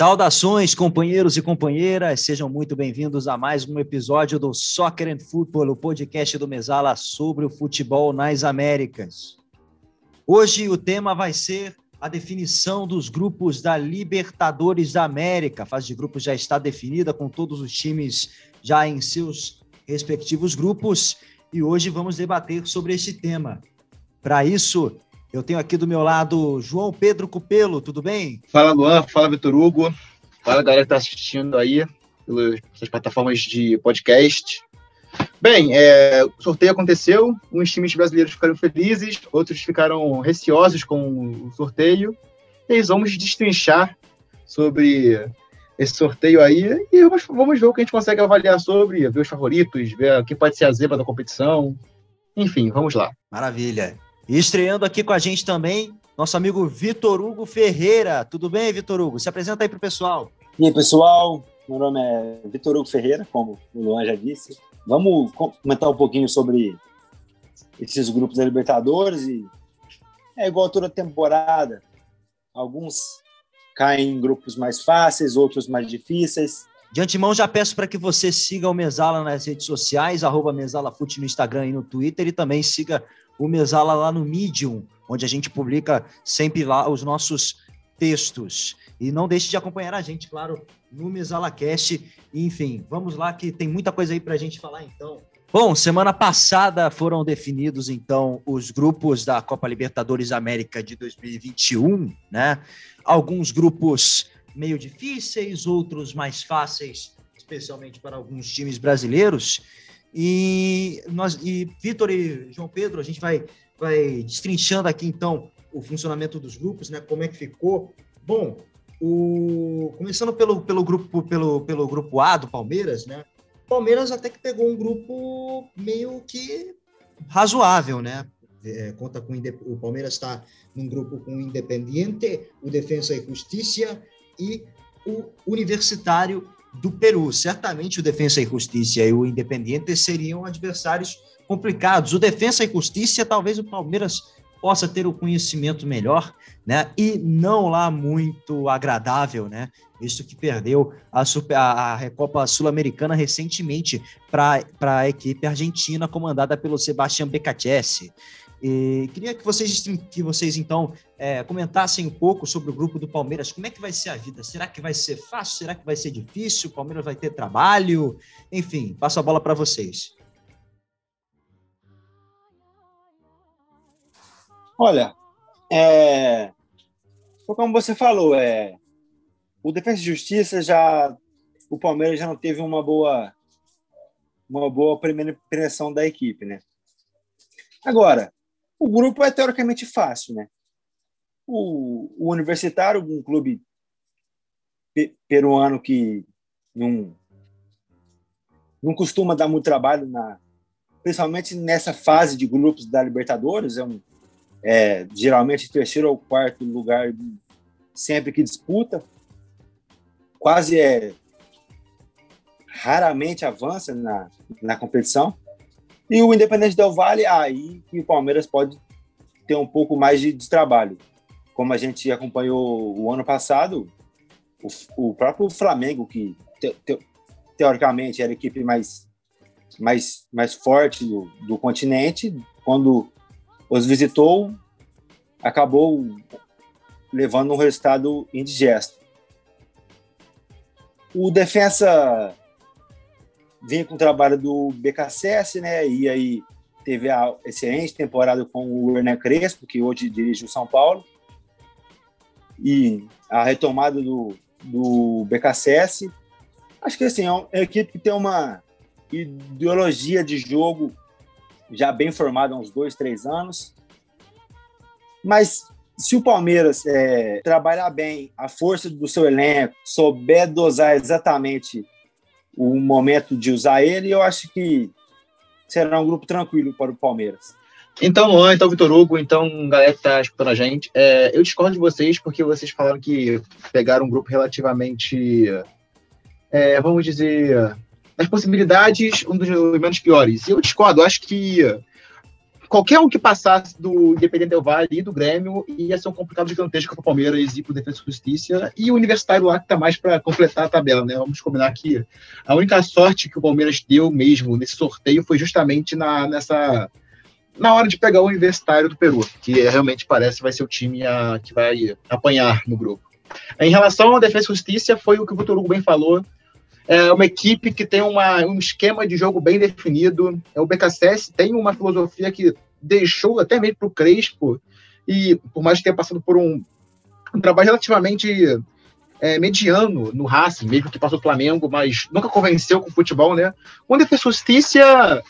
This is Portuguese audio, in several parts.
Saudações, companheiros e companheiras, sejam muito bem-vindos a mais um episódio do Soccer and Football, o podcast do Mesala sobre o futebol nas Américas. Hoje o tema vai ser a definição dos grupos da Libertadores da América. A fase de grupos já está definida com todos os times já em seus respectivos grupos e hoje vamos debater sobre este tema. Para isso, eu tenho aqui do meu lado João Pedro Cupelo, tudo bem? Fala Luan, fala Vitor Hugo, fala galera que está assistindo aí pelas plataformas de podcast. Bem, é, o sorteio aconteceu, uns times brasileiros ficaram felizes, outros ficaram receosos com o sorteio. E vamos destrinchar sobre esse sorteio aí e vamos, vamos ver o que a gente consegue avaliar sobre, ver os favoritos, ver quem pode ser a zebra da competição. Enfim, vamos lá. Maravilha. E estreando aqui com a gente também, nosso amigo Vitor Hugo Ferreira. Tudo bem, Vitor Hugo? Se apresenta aí para o pessoal. E aí, pessoal? Meu nome é Vitor Hugo Ferreira, como o Luan já disse. Vamos comentar um pouquinho sobre esses grupos da Libertadores e é igual toda temporada. Alguns caem em grupos mais fáceis, outros mais difíceis. De antemão, já peço para que você siga o Mesala nas redes sociais, arroba MesalaFute no Instagram e no Twitter, e também siga o Mesala lá no Medium, onde a gente publica sempre lá os nossos textos. E não deixe de acompanhar a gente, claro, no MesalaCast. Enfim, vamos lá que tem muita coisa aí para a gente falar então. Bom, semana passada foram definidos então os grupos da Copa Libertadores América de 2021, né? Alguns grupos meio difíceis, outros mais fáceis, especialmente para alguns times brasileiros. E nós e Vitor e João Pedro, a gente vai vai destrinchando aqui então o funcionamento dos grupos, né? Como é que ficou? Bom, o começando pelo, pelo grupo pelo, pelo grupo A do Palmeiras, né? Palmeiras até que pegou um grupo meio que razoável, né? É, conta com o Palmeiras está num grupo com o Independiente, o Defensa e Justiça e o Universitário do Peru. Certamente o Defensa e Justiça e o Independiente seriam adversários complicados. O Defensa e Justiça, talvez o Palmeiras possa ter o conhecimento melhor, né? E não lá muito agradável, né? Visto que perdeu a, Super, a Recopa Sul-Americana recentemente para a equipe argentina comandada pelo Sebastião Becacese. E queria que vocês, que vocês então, é, comentassem um pouco sobre o grupo do Palmeiras. Como é que vai ser a vida? Será que vai ser fácil? Será que vai ser difícil? O Palmeiras vai ter trabalho? Enfim, passo a bola para vocês. Olha, é, como você falou, é, o Defesa e Justiça já, o Palmeiras já não teve uma boa, uma boa primeira impressão da equipe, né? Agora, o grupo é teoricamente fácil, né? O, o Universitário, um clube peruano que não, não costuma dar muito trabalho, na, principalmente nessa fase de grupos da Libertadores, é, um, é geralmente terceiro ou quarto lugar sempre que disputa, quase é raramente avança na, na competição. E o Independente Del Vale, aí que o Palmeiras pode ter um pouco mais de, de trabalho. Como a gente acompanhou o ano passado, o, o próprio Flamengo, que te, te, teoricamente era a equipe mais, mais, mais forte do, do continente, quando os visitou, acabou levando um resultado indigesto. O defensa vinha com o trabalho do BKSS, né? E aí teve a excelente temporada com o Hernan Crespo, que hoje dirige o São Paulo. E a retomada do, do BKSS. Acho que assim, é uma equipe que tem uma ideologia de jogo já bem formada há uns dois, três anos. Mas se o Palmeiras é, trabalhar bem a força do seu elenco, souber dosar exatamente o momento de usar ele, eu acho que será um grupo tranquilo para o Palmeiras. Então, Luan, então, Vitor Hugo, então, galera que está escutando a gente, é, eu discordo de vocês porque vocês falaram que pegaram um grupo relativamente, é, vamos dizer, as possibilidades, um dos menos piores. Eu discordo, acho que qualquer um que passasse do Independente Del Valle e do Grêmio ia ser um complicado gigantesco para o Palmeiras e para o Defesa e Justiça. E o Universitário lá que está mais para completar a tabela, né? Vamos combinar que a única sorte que o Palmeiras deu mesmo nesse sorteio foi justamente na, nessa na hora de pegar o Universitário do Peru, que realmente parece vai ser o time a, que vai apanhar no grupo. Em relação à Defesa e Justiça, foi o que o Vitor Hugo bem falou. É uma equipe que tem uma, um esquema de jogo bem definido. É, o BKSS tem uma filosofia que deixou até mesmo para o Crespo, e por mais que tenha passado por um, um trabalho relativamente é, mediano no Racing, mesmo que passou o Flamengo, mas nunca convenceu com o futebol, né? O e Justiça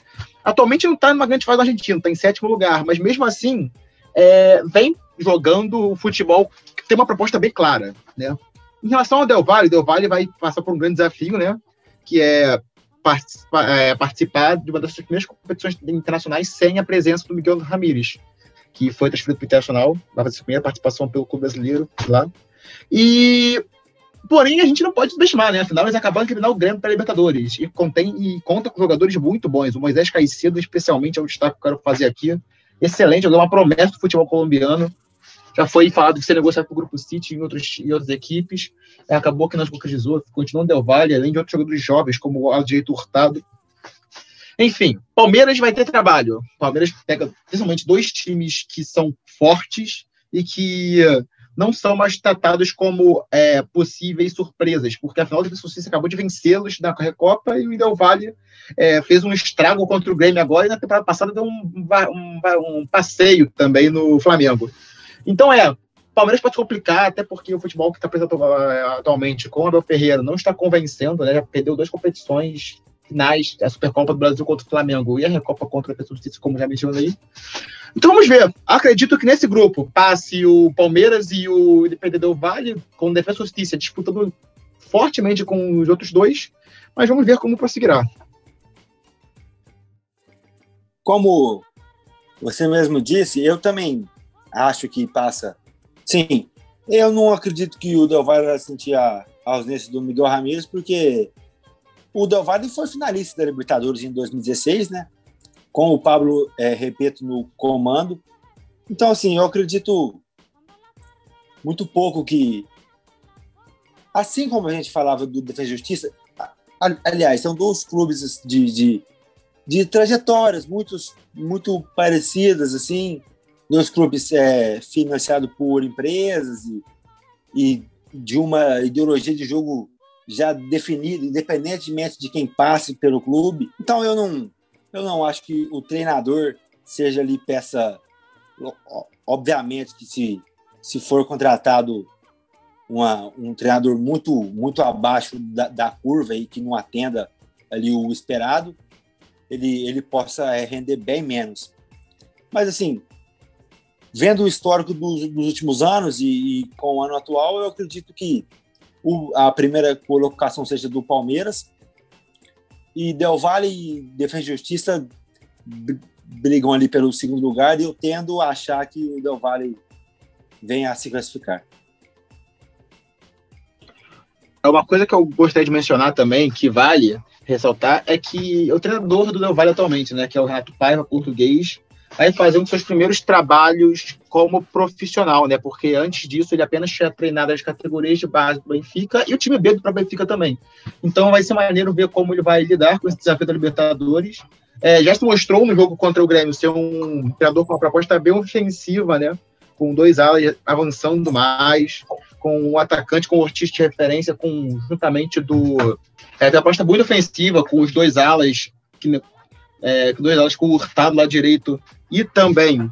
atualmente não está numa grande fase da Argentina, está em sétimo lugar, mas mesmo assim é, vem jogando o futebol que tem uma proposta bem clara, né? Em relação ao Del Valle, Del Valle vai passar por um grande desafio, né? Que é participar, é, participar de uma das suas primeiras competições internacionais sem a presença do Miguel Ramírez, que foi transferido para o Internacional, vai fazer sua primeira participação pelo clube brasileiro lá. E Porém, a gente não pode subestimar, né? Afinal, eles acabaram de eliminar o Grêmio para Libertadores. E, contém, e conta com jogadores muito bons. O Moisés Caicedo, especialmente, é um destaque que eu quero fazer aqui. Excelente, é uma promessa do futebol colombiano. Já foi falado que ser negociado para o Grupo City em outras equipes. É, acabou que não se concretizou, continuou no Del Valle, além de outros jogadores jovens, como o Aldireito Hurtado. Enfim, Palmeiras vai ter trabalho. Palmeiras pega principalmente dois times que são fortes e que não são mais tratados como é, possíveis surpresas, porque afinal de contas acabou de vencê-los na Recopa e o Del Valle é, fez um estrago contra o Grêmio agora e na temporada passada deu um, um, um passeio também no Flamengo. Então é, Palmeiras pode complicar, até porque o futebol que está apresentando é, atualmente com o Abel Ferreira não está convencendo, né? Já perdeu duas competições finais, a Supercopa do Brasil contra o Flamengo e a Recopa contra a Justiça, como já mencionou aí. Então vamos ver. Acredito que nesse grupo passe o Palmeiras e o Independente do Vale, com Defesa e Justiça, disputando fortemente com os outros dois, mas vamos ver como prosseguirá. Como você mesmo disse, eu também acho que passa. Sim, eu não acredito que o Del Valle vai sentir a ausência do Miguel Ramírez, porque o Del Valle foi finalista da Libertadores em 2016, né? Com o Pablo, é, repito, no comando. Então, assim, eu acredito muito pouco que. Assim como a gente falava do Defesa e Justiça, aliás, são dois clubes de, de, de trajetórias muito, muito parecidas, assim, dois clubes é, financiados por empresas e, e de uma ideologia de jogo já definido, independentemente de quem passe pelo clube. Então eu não, eu não acho que o treinador seja ali peça. Obviamente que se, se for contratado uma, um treinador muito muito abaixo da, da curva e que não atenda ali o esperado, ele, ele possa é, render bem menos. Mas assim, vendo o histórico dos, dos últimos anos e, e, com o ano atual, eu acredito que o, a primeira colocação seja do Palmeiras. E Del Valle e Defesa e Justiça brigam ali pelo segundo lugar e eu tendo a achar que o Del Valle venha a se classificar. É uma coisa que eu gostaria de mencionar também, que vale ressaltar, é que o treinador do Del Valle atualmente, né, que é o Renato Paiva, português, vai fazer um dos seus primeiros trabalhos como profissional, né? Porque antes disso ele apenas tinha treinado as categorias de base do Benfica e o time B do próprio Benfica também. Então vai ser maneiro ver como ele vai lidar com esse desafio da Libertadores. É, já se mostrou no jogo contra o Grêmio ser um treinador com uma proposta bem ofensiva, né? Com dois alas avançando mais, com um atacante com o Ortiz de referência, com juntamente do. É, proposta muito ofensiva, com os dois alas, que, é, dois alas com o Hurtado lá direito e também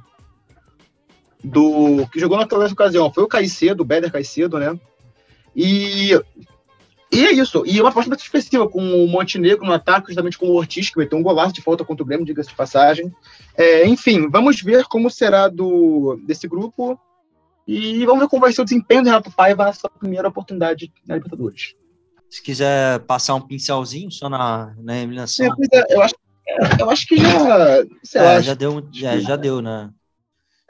do que jogou naquela ocasião foi o Caicedo, o Beder Caicedo, né? E, e é isso. E uma aposta muito expressiva com o Montenegro no ataque, justamente com o Ortiz, que meteu um golaço de falta contra o Grêmio, diga-se de passagem. É, enfim, vamos ver como será do, desse grupo e vamos ver como vai ser o desempenho do Renato Paiva nessa primeira oportunidade na Libertadores. Se quiser passar um pincelzinho só na, na eliminação. É, eu acho eu acho que já. Sei é, lá, já deu, já, já deu, né?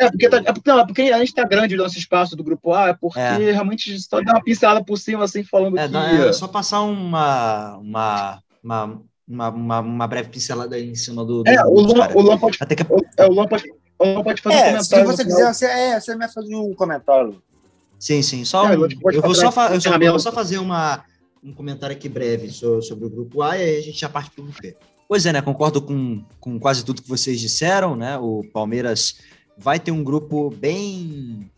É porque, tá, é, porque, não, é porque a gente tá grande no nosso espaço do grupo A, é porque é. realmente só dá uma pincelada por cima, assim, falando é, que. É só passar uma, uma, uma, uma, uma, uma, breve pincelada aí em cima do. do é, o Luan, o Luan pode, Até que... o, é, o Luan pode, o Luan pode fazer é, um comentário. Se você quiser, você, é, você vai fazer um comentário. Sim, sim. Só um, eu, vou só, eu, só, eu vou só fazer uma, um comentário aqui breve sobre, sobre o grupo A e aí a gente já parte para o grupo B. Pois é, né? Concordo com, com quase tudo que vocês disseram, né? O Palmeiras vai ter um grupo bem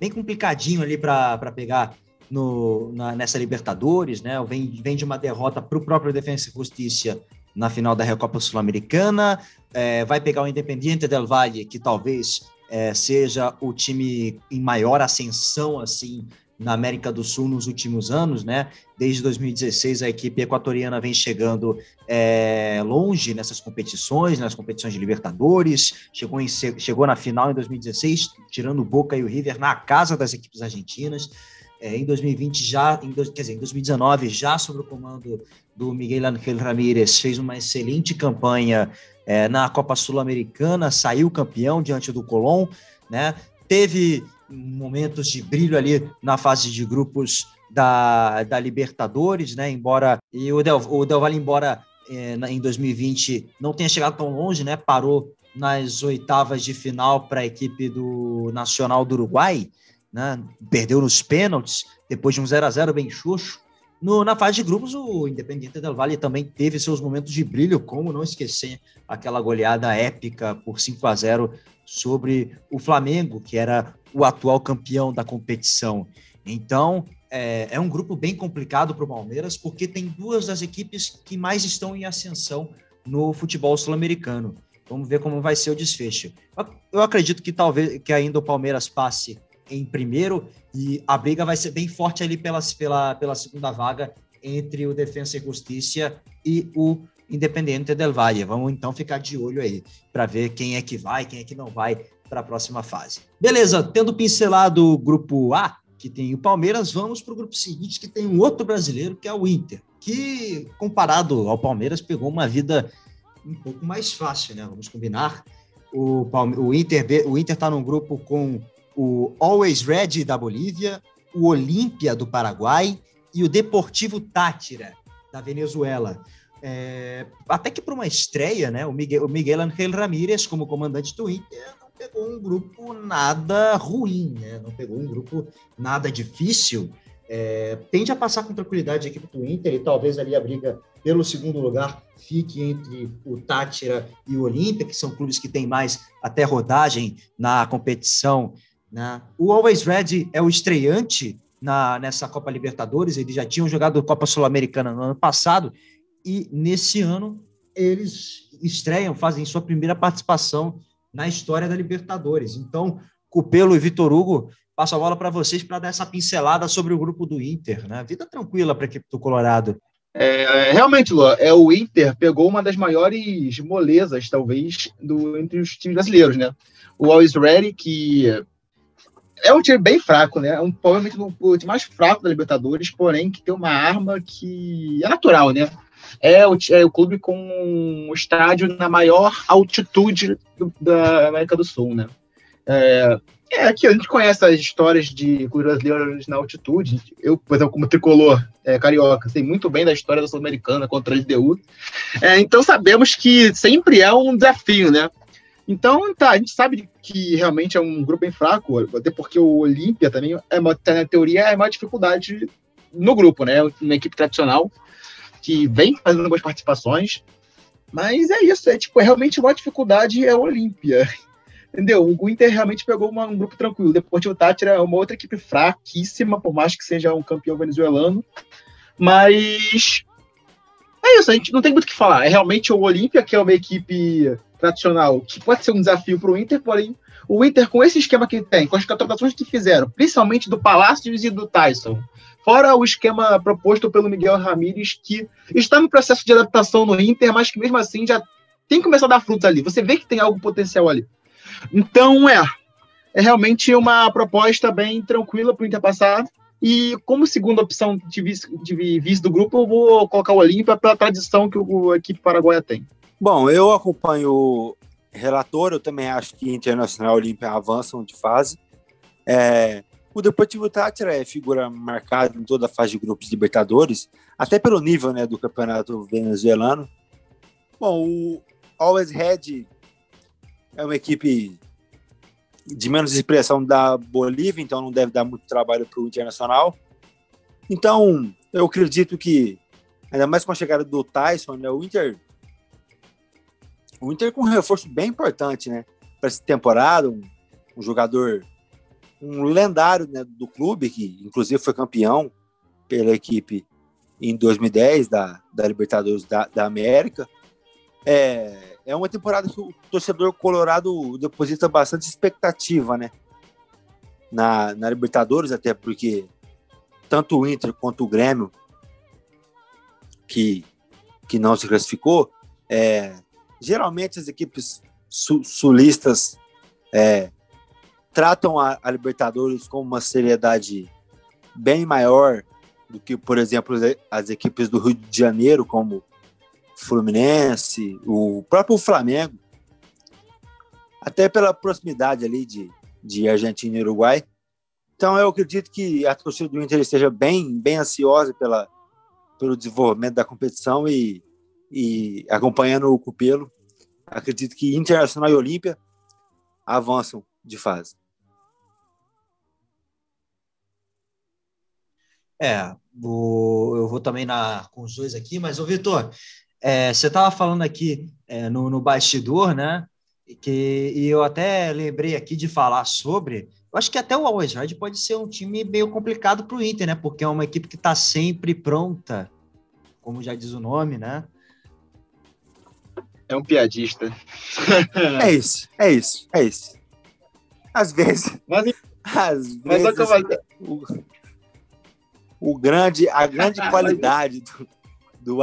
bem complicadinho ali para pegar no, na, nessa Libertadores, né? Vem, vem de uma derrota para o próprio Defensa e Justiça na final da Recopa Sul-Americana, é, vai pegar o Independiente del Valle, que talvez é, seja o time em maior ascensão assim na América do Sul nos últimos anos, né? Desde 2016 a equipe equatoriana vem chegando é, longe nessas competições, nas competições de Libertadores, chegou, em, chegou na final em 2016, tirando o Boca e o River na casa das equipes argentinas. É, em 2020 já, em, quer dizer, em 2019 já sob o comando do Miguel Ángel Ramírez fez uma excelente campanha é, na Copa Sul-Americana, saiu campeão diante do Colón, né? Teve momentos de brilho ali na fase de grupos da, da Libertadores, né? Embora e o Del, o Del Valle, embora é, em 2020 não tenha chegado tão longe, né? Parou nas oitavas de final para a equipe do Nacional do Uruguai, né? Perdeu nos pênaltis depois de um 0 a 0 bem xoxo. No, na fase de grupos, o Independiente del Valle também teve seus momentos de brilho, como não esquecer aquela goleada épica por 5 a 0 sobre o Flamengo, que era o atual campeão da competição. Então, é, é um grupo bem complicado para o Palmeiras, porque tem duas das equipes que mais estão em ascensão no futebol sul-americano. Vamos ver como vai ser o desfecho. Eu acredito que talvez que ainda o Palmeiras passe em primeiro e a briga vai ser bem forte ali pela, pela, pela segunda vaga entre o Defensa e Justiça e o Independiente del Valle. Vamos então ficar de olho aí para ver quem é que vai, quem é que não vai para a próxima fase. Beleza, tendo pincelado o grupo A, que tem o Palmeiras, vamos para o grupo seguinte, que tem um outro brasileiro, que é o Inter, que comparado ao Palmeiras pegou uma vida um pouco mais fácil, né? Vamos combinar. O, Palme o Inter o Inter está num grupo com o Always Red da Bolívia, o Olímpia do Paraguai e o Deportivo Tátira da Venezuela. É, até que para uma estreia, né, o Miguel, o Miguel Ángel Ramírez, como comandante do Inter, não pegou um grupo nada ruim, né, não pegou um grupo nada difícil. É, tende a passar com tranquilidade a equipe do Inter e talvez ali a briga pelo segundo lugar fique entre o Tátira e o Olímpia, que são clubes que têm mais até rodagem na competição né? O Always Red é o estreante na, nessa Copa Libertadores, eles já tinham jogado Copa Sul-Americana no ano passado, e nesse ano eles estreiam, fazem sua primeira participação na história da Libertadores. Então, Cupelo e Vitor Hugo, passo a bola para vocês para dar essa pincelada sobre o grupo do Inter. Né? Vida tranquila para a equipe do Colorado. É, realmente, Lua, é, o Inter pegou uma das maiores molezas, talvez, do, entre os times brasileiros, né? O Always Ready, que é um time bem fraco, né? É um, provavelmente o time mais fraco da Libertadores, porém que tem uma arma que é natural, né? É o, é o clube com o estádio na maior altitude do, da América do Sul, né? É, é, aqui a gente conhece as histórias de clubes brasileiros na altitude. Eu, por exemplo, como tricolor é, carioca, sei muito bem da história da Sul-Americana contra a LDU. É, então sabemos que sempre é um desafio, né? Então, tá, a gente sabe que realmente é um grupo bem fraco, até porque o Olímpia também, é na teoria, é uma dificuldade no grupo, né? Uma equipe tradicional que vem fazendo boas participações, mas é isso, é tipo, é realmente uma dificuldade é o Olímpia. Entendeu? O Inter realmente pegou uma, um grupo tranquilo. O Tátira é uma outra equipe fraquíssima, por mais que seja um campeão venezuelano. Mas é isso, a gente não tem muito o que falar. É realmente o Olímpia, que é uma equipe tradicional, que pode ser um desafio para o Inter, porém, o Inter, com esse esquema que tem, com as contratações que fizeram, principalmente do Palácios e do Tyson, fora o esquema proposto pelo Miguel Ramírez, que está no processo de adaptação no Inter, mas que mesmo assim já tem que começar a dar frutos ali. Você vê que tem algo potencial ali. Então, é. É realmente uma proposta bem tranquila para o Inter passar. E como segunda opção de vice, de vice do grupo, eu vou colocar o Olímpia pela tradição que o, a equipe paraguaia tem. Bom, eu acompanho o relator, eu também acho que Internacional e Olímpia avançam de fase. É, o Deportivo Tátira é figura marcada em toda a fase de grupos de Libertadores, até pelo nível né, do campeonato venezuelano. Bom, o Always Red é uma equipe de menos expressão da Bolívia, então não deve dar muito trabalho para o Internacional. Então, eu acredito que, ainda mais com a chegada do Tyson, né, o Inter. O Inter com um reforço bem importante, né? Para essa temporada, um, um, jogador, um lendário né, do clube, que inclusive foi campeão pela equipe em 2010 da, da Libertadores da, da América. É, é uma temporada que o torcedor colorado deposita bastante expectativa, né? Na, na Libertadores, até porque tanto o Inter quanto o Grêmio, que, que não se classificou, é, geralmente as equipes su, sulistas é, tratam a, a, Libertadores com uma seriedade bem maior do que, por exemplo, as equipes do Rio de Janeiro, como Fluminense, o próprio Flamengo, até pela proximidade ali de, de Argentina e Uruguai. Então eu acredito que a torcida do Inter esteja bem, bem ansiosa pela, pelo desenvolvimento da competição e, e acompanhando o Cupelo. Acredito que Internacional e Olímpia avançam de fase. É, vou, eu vou também na, com os dois aqui, mas, ô Vitor, é, você estava falando aqui é, no, no bastidor, né? Que, e eu até lembrei aqui de falar sobre. Eu acho que até o Always Red pode ser um time meio complicado para o Inter, né? Porque é uma equipe que está sempre pronta, como já diz o nome, né? É um piadista. é isso, é isso, é isso. Às vezes. Mas, às mas vezes o, o, grande, a grande qualidade do, do,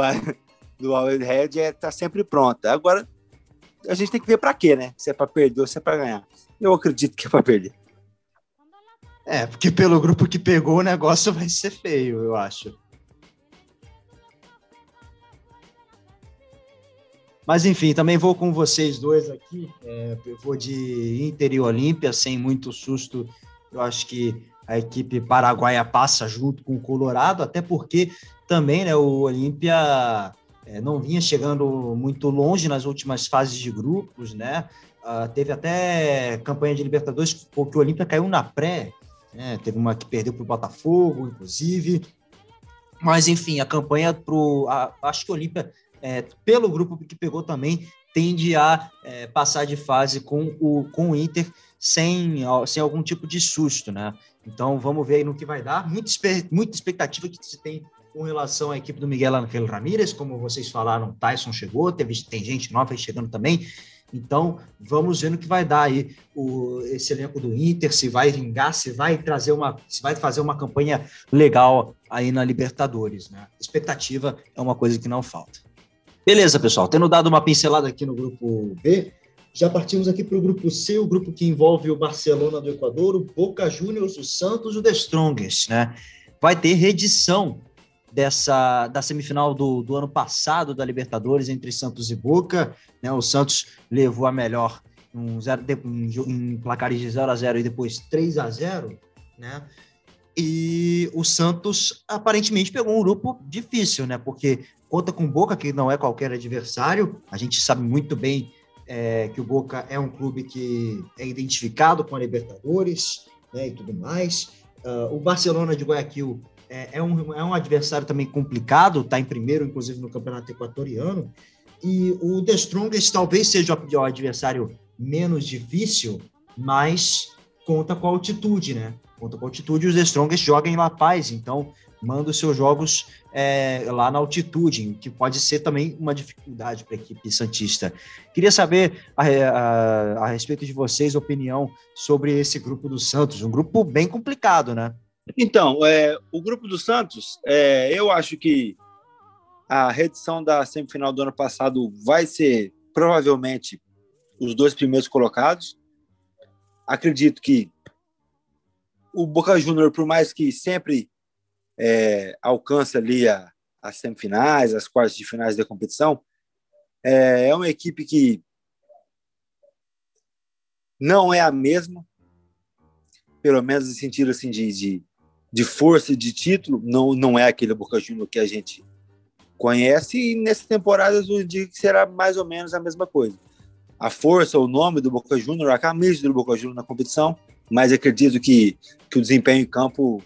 do Always Red é estar tá sempre pronta. Agora, a gente tem que ver para quê, né? Se é para perder ou se é para ganhar. Eu acredito que é para perder. É, porque pelo grupo que pegou o negócio vai ser feio, eu acho. Mas enfim, também vou com vocês dois aqui. É, eu vou de Inter e Olímpia, sem muito susto. Eu acho que a equipe paraguaia passa junto com o Colorado, até porque também né, o Olímpia é, não vinha chegando muito longe nas últimas fases de grupos, né? Uh, teve até campanha de Libertadores porque o Olímpia caiu na pré, né? teve uma que perdeu para o Botafogo, inclusive. Mas, enfim, a campanha para o. Acho que o Olímpia, é, pelo grupo que pegou também, tende a é, passar de fase com o, com o Inter sem, sem algum tipo de susto, né? Então vamos ver aí no que vai dar. Muita, muita expectativa que se tem com relação à equipe do Miguel Angel Ramírez, como vocês falaram, Tyson chegou, teve, tem gente nova chegando também. Então, vamos ver no que vai dar aí o, esse elenco do Inter, se vai vingar, se vai trazer uma, se vai fazer uma campanha legal aí na Libertadores, né? Expectativa é uma coisa que não falta. Beleza, pessoal, tendo dado uma pincelada aqui no grupo B, já partimos aqui para o grupo C, o grupo que envolve o Barcelona do Equador, o Boca Juniors, o Santos e o The Strongest, né? Vai ter redição dessa da semifinal do, do ano passado da Libertadores entre Santos e Boca. Né? O Santos levou a melhor um zero, em, em placares de 0 a 0 e depois 3 a 0 né? E o Santos aparentemente pegou um grupo difícil, né? Porque conta com o Boca, que não é qualquer adversário. A gente sabe muito bem é, que o Boca é um clube que é identificado com a Libertadores né, e tudo mais. Uh, o Barcelona de Guayaquil é, é, um, é um adversário também complicado, está em primeiro, inclusive, no campeonato equatoriano. E o The Strongest talvez seja o adversário menos difícil, mas conta com a altitude, né? Conta com a altitude. Os The Strongest jogam em La Paz, então manda os seus jogos é, lá na altitude, que pode ser também uma dificuldade para a equipe Santista. Queria saber a, a, a respeito de vocês, opinião sobre esse grupo do Santos, um grupo bem complicado, né? Então, é, o grupo do Santos, é, eu acho que a reedição da semifinal do ano passado vai ser provavelmente os dois primeiros colocados. Acredito que o Boca Júnior, por mais que sempre é, alcance ali a, as semifinais, as quartas de finais da competição, é, é uma equipe que não é a mesma, pelo menos no sentido assim de, de de força de título, não, não é aquele Boca Juniors que a gente conhece e nessa temporada eu digo que será mais ou menos a mesma coisa. A força, o nome do Boca Juniors, a camisa do Boca Juniors na competição, mas acredito que, que o desempenho em campo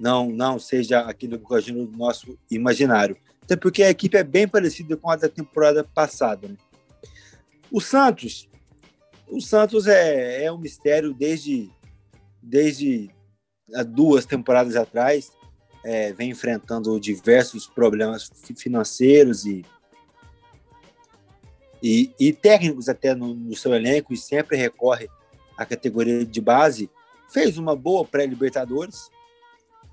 não não seja aquele Boca Juniors do nosso imaginário. Até porque a equipe é bem parecida com a da temporada passada. Né? O Santos, o Santos é, é um mistério desde, desde duas temporadas atrás é, vem enfrentando diversos problemas financeiros e, e, e técnicos até no, no, seu elenco e sempre recorre à categoria de base. Fez uma boa pré-Libertadores,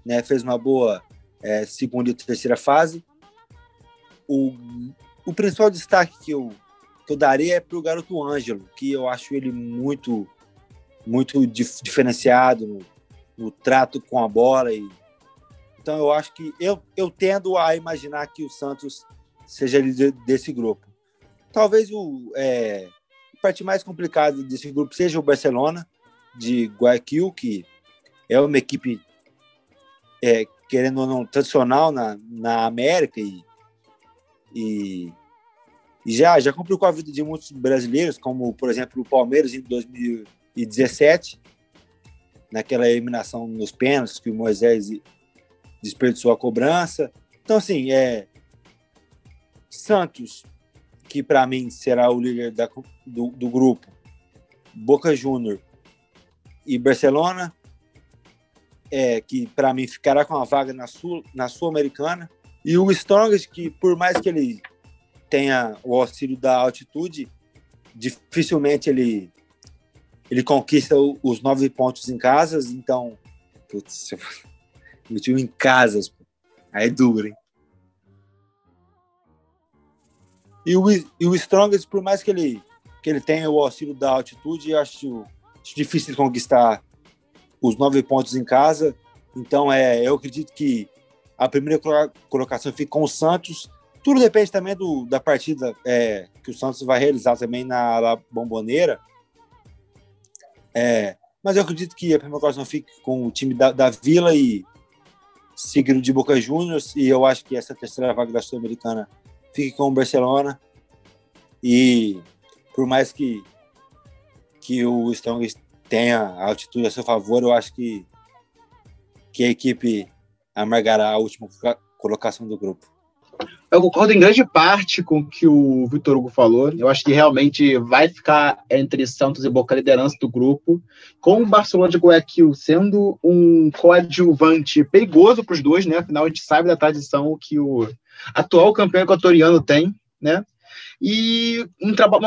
né, fez uma boa é, segunda e terceira fase. O, o principal destaque que eu, que eu daria é para o garoto Ângelo, que eu acho ele muito, muito dif diferenciado no, no trato com a bola e então eu acho que eu, eu tendo a imaginar que o Santos seja líder desse grupo. Talvez o é, a parte mais complicada desse grupo seja o Barcelona de Guayaquil, que é uma equipe é, querendo ou não tradicional na, na América e, e, e já já complicou a vida de muitos brasileiros, como por exemplo o Palmeiras em 2017 naquela eliminação nos pênaltis que o Moisés desperdiçou a cobrança. Então, assim, é Santos, que para mim será o líder da, do, do grupo, Boca Júnior e Barcelona, é, que para mim ficará com a vaga na Sul, na Sul-Americana, e o Strongest, que por mais que ele tenha o auxílio da altitude, dificilmente ele ele conquista os nove pontos em casas, então putz, meu time em casas. Aí é duro, hein? E o, e o Strongest, por mais que ele, que ele tenha o auxílio da altitude, eu acho, acho difícil conquistar os nove pontos em casa. Então, é, eu acredito que a primeira colocação fica com o Santos. Tudo depende também do, da partida é, que o Santos vai realizar também na La Bomboneira. É, mas eu acredito que a primeira colocação fique com o time da, da Vila e seguido de Boca Juniors, e eu acho que essa terceira vaga da Sul-Americana fique com o Barcelona. E por mais que, que o Strong tenha a altitude a seu favor, eu acho que, que a equipe amargará a última colocação do grupo. Eu concordo em grande parte com o que o Vitor Hugo falou. Eu acho que realmente vai ficar entre Santos e Boca a liderança do grupo, com o Barcelona de Guayaquil sendo um coadjuvante perigoso para os dois, né? Afinal, a gente sabe da tradição que o atual campeão equatoriano tem, né? E um trabalho,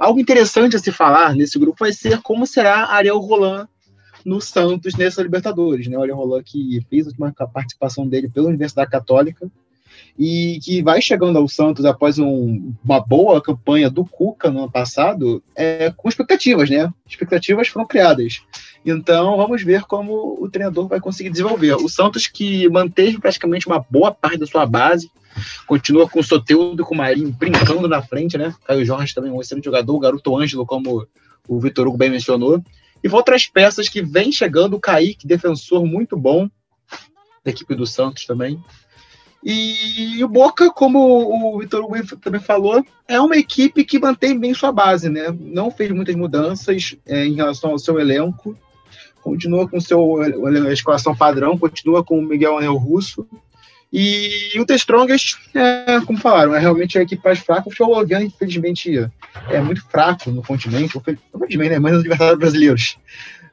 algo interessante a se falar nesse grupo vai ser como será Ariel Roland no Santos nessa Libertadores, né? O Ariel Roland que fez uma participação dele pela Universidade Católica e que vai chegando ao Santos após um, uma boa campanha do Cuca no ano passado, é, com expectativas, né? Expectativas foram criadas. Então, vamos ver como o treinador vai conseguir desenvolver. O Santos, que manteve praticamente uma boa parte da sua base, continua com o Soteudo e com o Marinho brincando na frente, né? Caio Jorge também um excelente jogador, o garoto Ângelo, como o Vitor Hugo bem mencionou. E outras peças que vem chegando, o Kaique, defensor muito bom da equipe do Santos também. E o Boca, como o Vitor Hugo também falou, é uma equipe que mantém bem sua base, né? Não fez muitas mudanças é, em relação ao seu elenco, continua com seu a escalação padrão, continua com o Miguel Anel Russo. E o The Strongest, é, como falaram, é realmente a equipe mais fraca. O Futebol infelizmente, é muito fraco no continente, infelizmente, né? Mas nos adversários brasileiros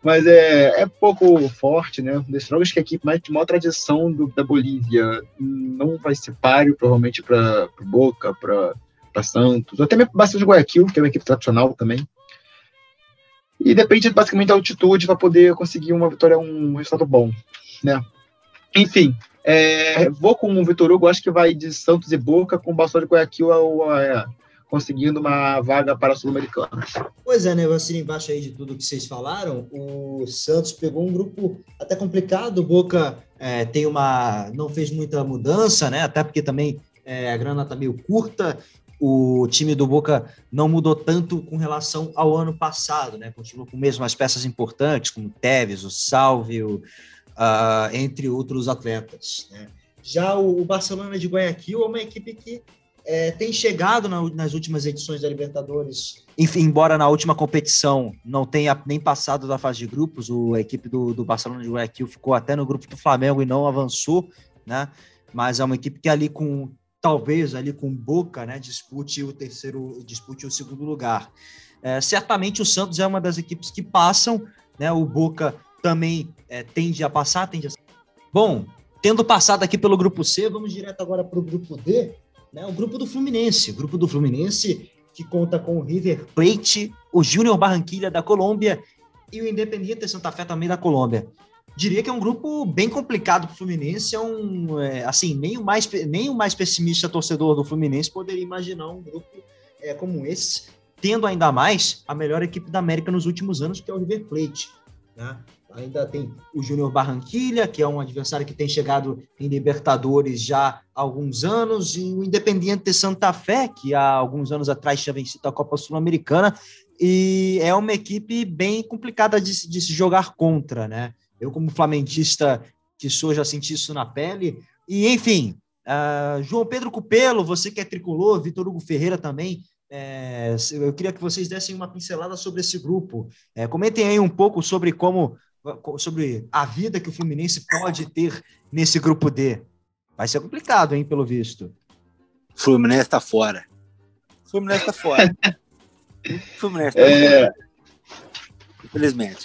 mas é, é pouco forte, né? O The Strongest, que é a equipe mais de maior tradição do, da Bolívia, não vai ser páreo, provavelmente, para Boca, para Santos, até mesmo para de Guayaquil, que é uma equipe tradicional também. E depende basicamente da altitude para poder conseguir uma vitória, um resultado bom, né? Enfim, é, vou com o Vitor Hugo, acho que vai de Santos e Boca, com o Bastos de Guayaquil ao, é, conseguindo uma vaga para a Sul-Americana. Pois é, né? Eu assino embaixo aí de tudo que vocês falaram. O Santos pegou um grupo até complicado. O Boca é, tem uma. não fez muita mudança, né? Até porque também é, a grana está meio curta. O time do Boca não mudou tanto com relação ao ano passado, né? Continua com mesmo as peças importantes, como o Tevez, o Salvio, uh, entre outros atletas. Né? Já o, Barcelona de Guayaquil é uma equipe que é, tem chegado na, nas últimas edições da Libertadores. Enfim, embora na última competição não tenha nem passado da fase de grupos, o, a equipe do, do Barcelona de Guayaquil ficou até no grupo do Flamengo e não avançou, né? Mas é uma equipe que ali com talvez ali com Boca, né, dispute o terceiro, dispute o segundo lugar. É, certamente o Santos é uma das equipes que passam, né? O Boca também é, tende a passar, tende a... Bom, tendo passado aqui pelo grupo C, vamos direto agora para o grupo D, né? O grupo do Fluminense, o grupo do Fluminense que conta com o River Plate, o Júnior Barranquilha da Colômbia e o Independiente Santa Fé também da Colômbia diria que é um grupo bem complicado para o Fluminense. É um, é, assim, nem o, mais, nem o mais pessimista torcedor do Fluminense poderia imaginar um grupo é, como esse, tendo ainda mais a melhor equipe da América nos últimos anos, que é o River Plate. Né? Ainda tem o Júnior Barranquilha, que é um adversário que tem chegado em Libertadores já há alguns anos, e o Independiente Santa Fé, que há alguns anos atrás tinha vencido a Copa Sul-Americana, e é uma equipe bem complicada de, de se jogar contra, né? Eu, como flamenguista que sou, já senti isso na pele. E, enfim, uh, João Pedro Cupelo, você que é tricolor, Vitor Hugo Ferreira também, é, eu queria que vocês dessem uma pincelada sobre esse grupo. É, comentem aí um pouco sobre como sobre a vida que o Fluminense pode ter nesse grupo D. Vai ser complicado, hein, pelo visto. Fluminense está fora. Fluminense está fora. Fluminense está é... fora. Infelizmente.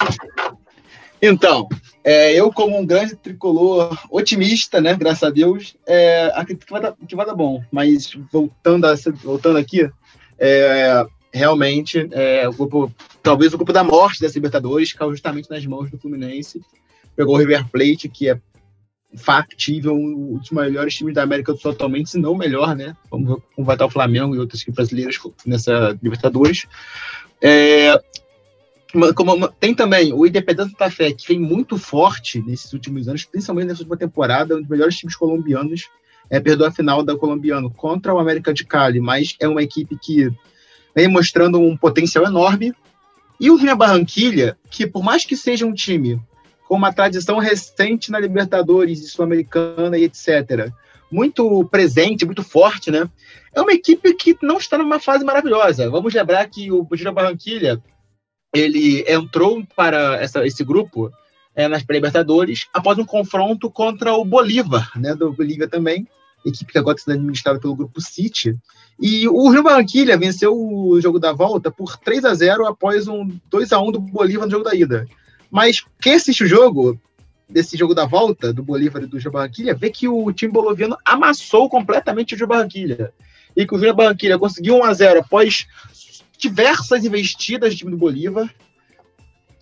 Então, é, eu, como um grande tricolor otimista, né, graças a Deus, é, acredito que vai, dar, que vai dar bom. Mas voltando, a, voltando aqui, é, realmente, é, o grupo, talvez o grupo da morte dessa Libertadores caiu justamente nas mãos do Fluminense. Pegou o River Plate, que é factível, um dos melhores times da América do Sul atualmente, se não o melhor, né? Vamos ver como vai estar o Flamengo e outras equipes brasileiras nessa Libertadores. É, como, tem também o Independente Santa Fé, que vem muito forte nesses últimos anos, principalmente nessa última temporada, um dos melhores times colombianos. É, perdeu a final da Colombiano contra o América de Cali, mas é uma equipe que vem mostrando um potencial enorme. E o Rio Barranquilha, que por mais que seja um time com uma tradição recente na Libertadores e Sul-Americana e etc., muito presente, muito forte, né? É uma equipe que não está numa fase maravilhosa. Vamos lembrar que o Júnior Barranquilha ele entrou para essa, esse grupo é, nas pré-libertadores após um confronto contra o Bolívar, né, do Bolívia também, equipe que agora está sendo administrada pelo grupo City. E o Rio Barranquilha venceu o jogo da volta por 3 a 0 após um 2 a 1 do Bolívar no jogo da ida. Mas quem assiste o jogo, desse jogo da volta, do Bolívar e do Rio Barranquilha, vê que o time boliviano amassou completamente o Rio Barranquilha. E que o Rio Barranquilha conseguiu 1 a 0 após diversas investidas do time do Bolívar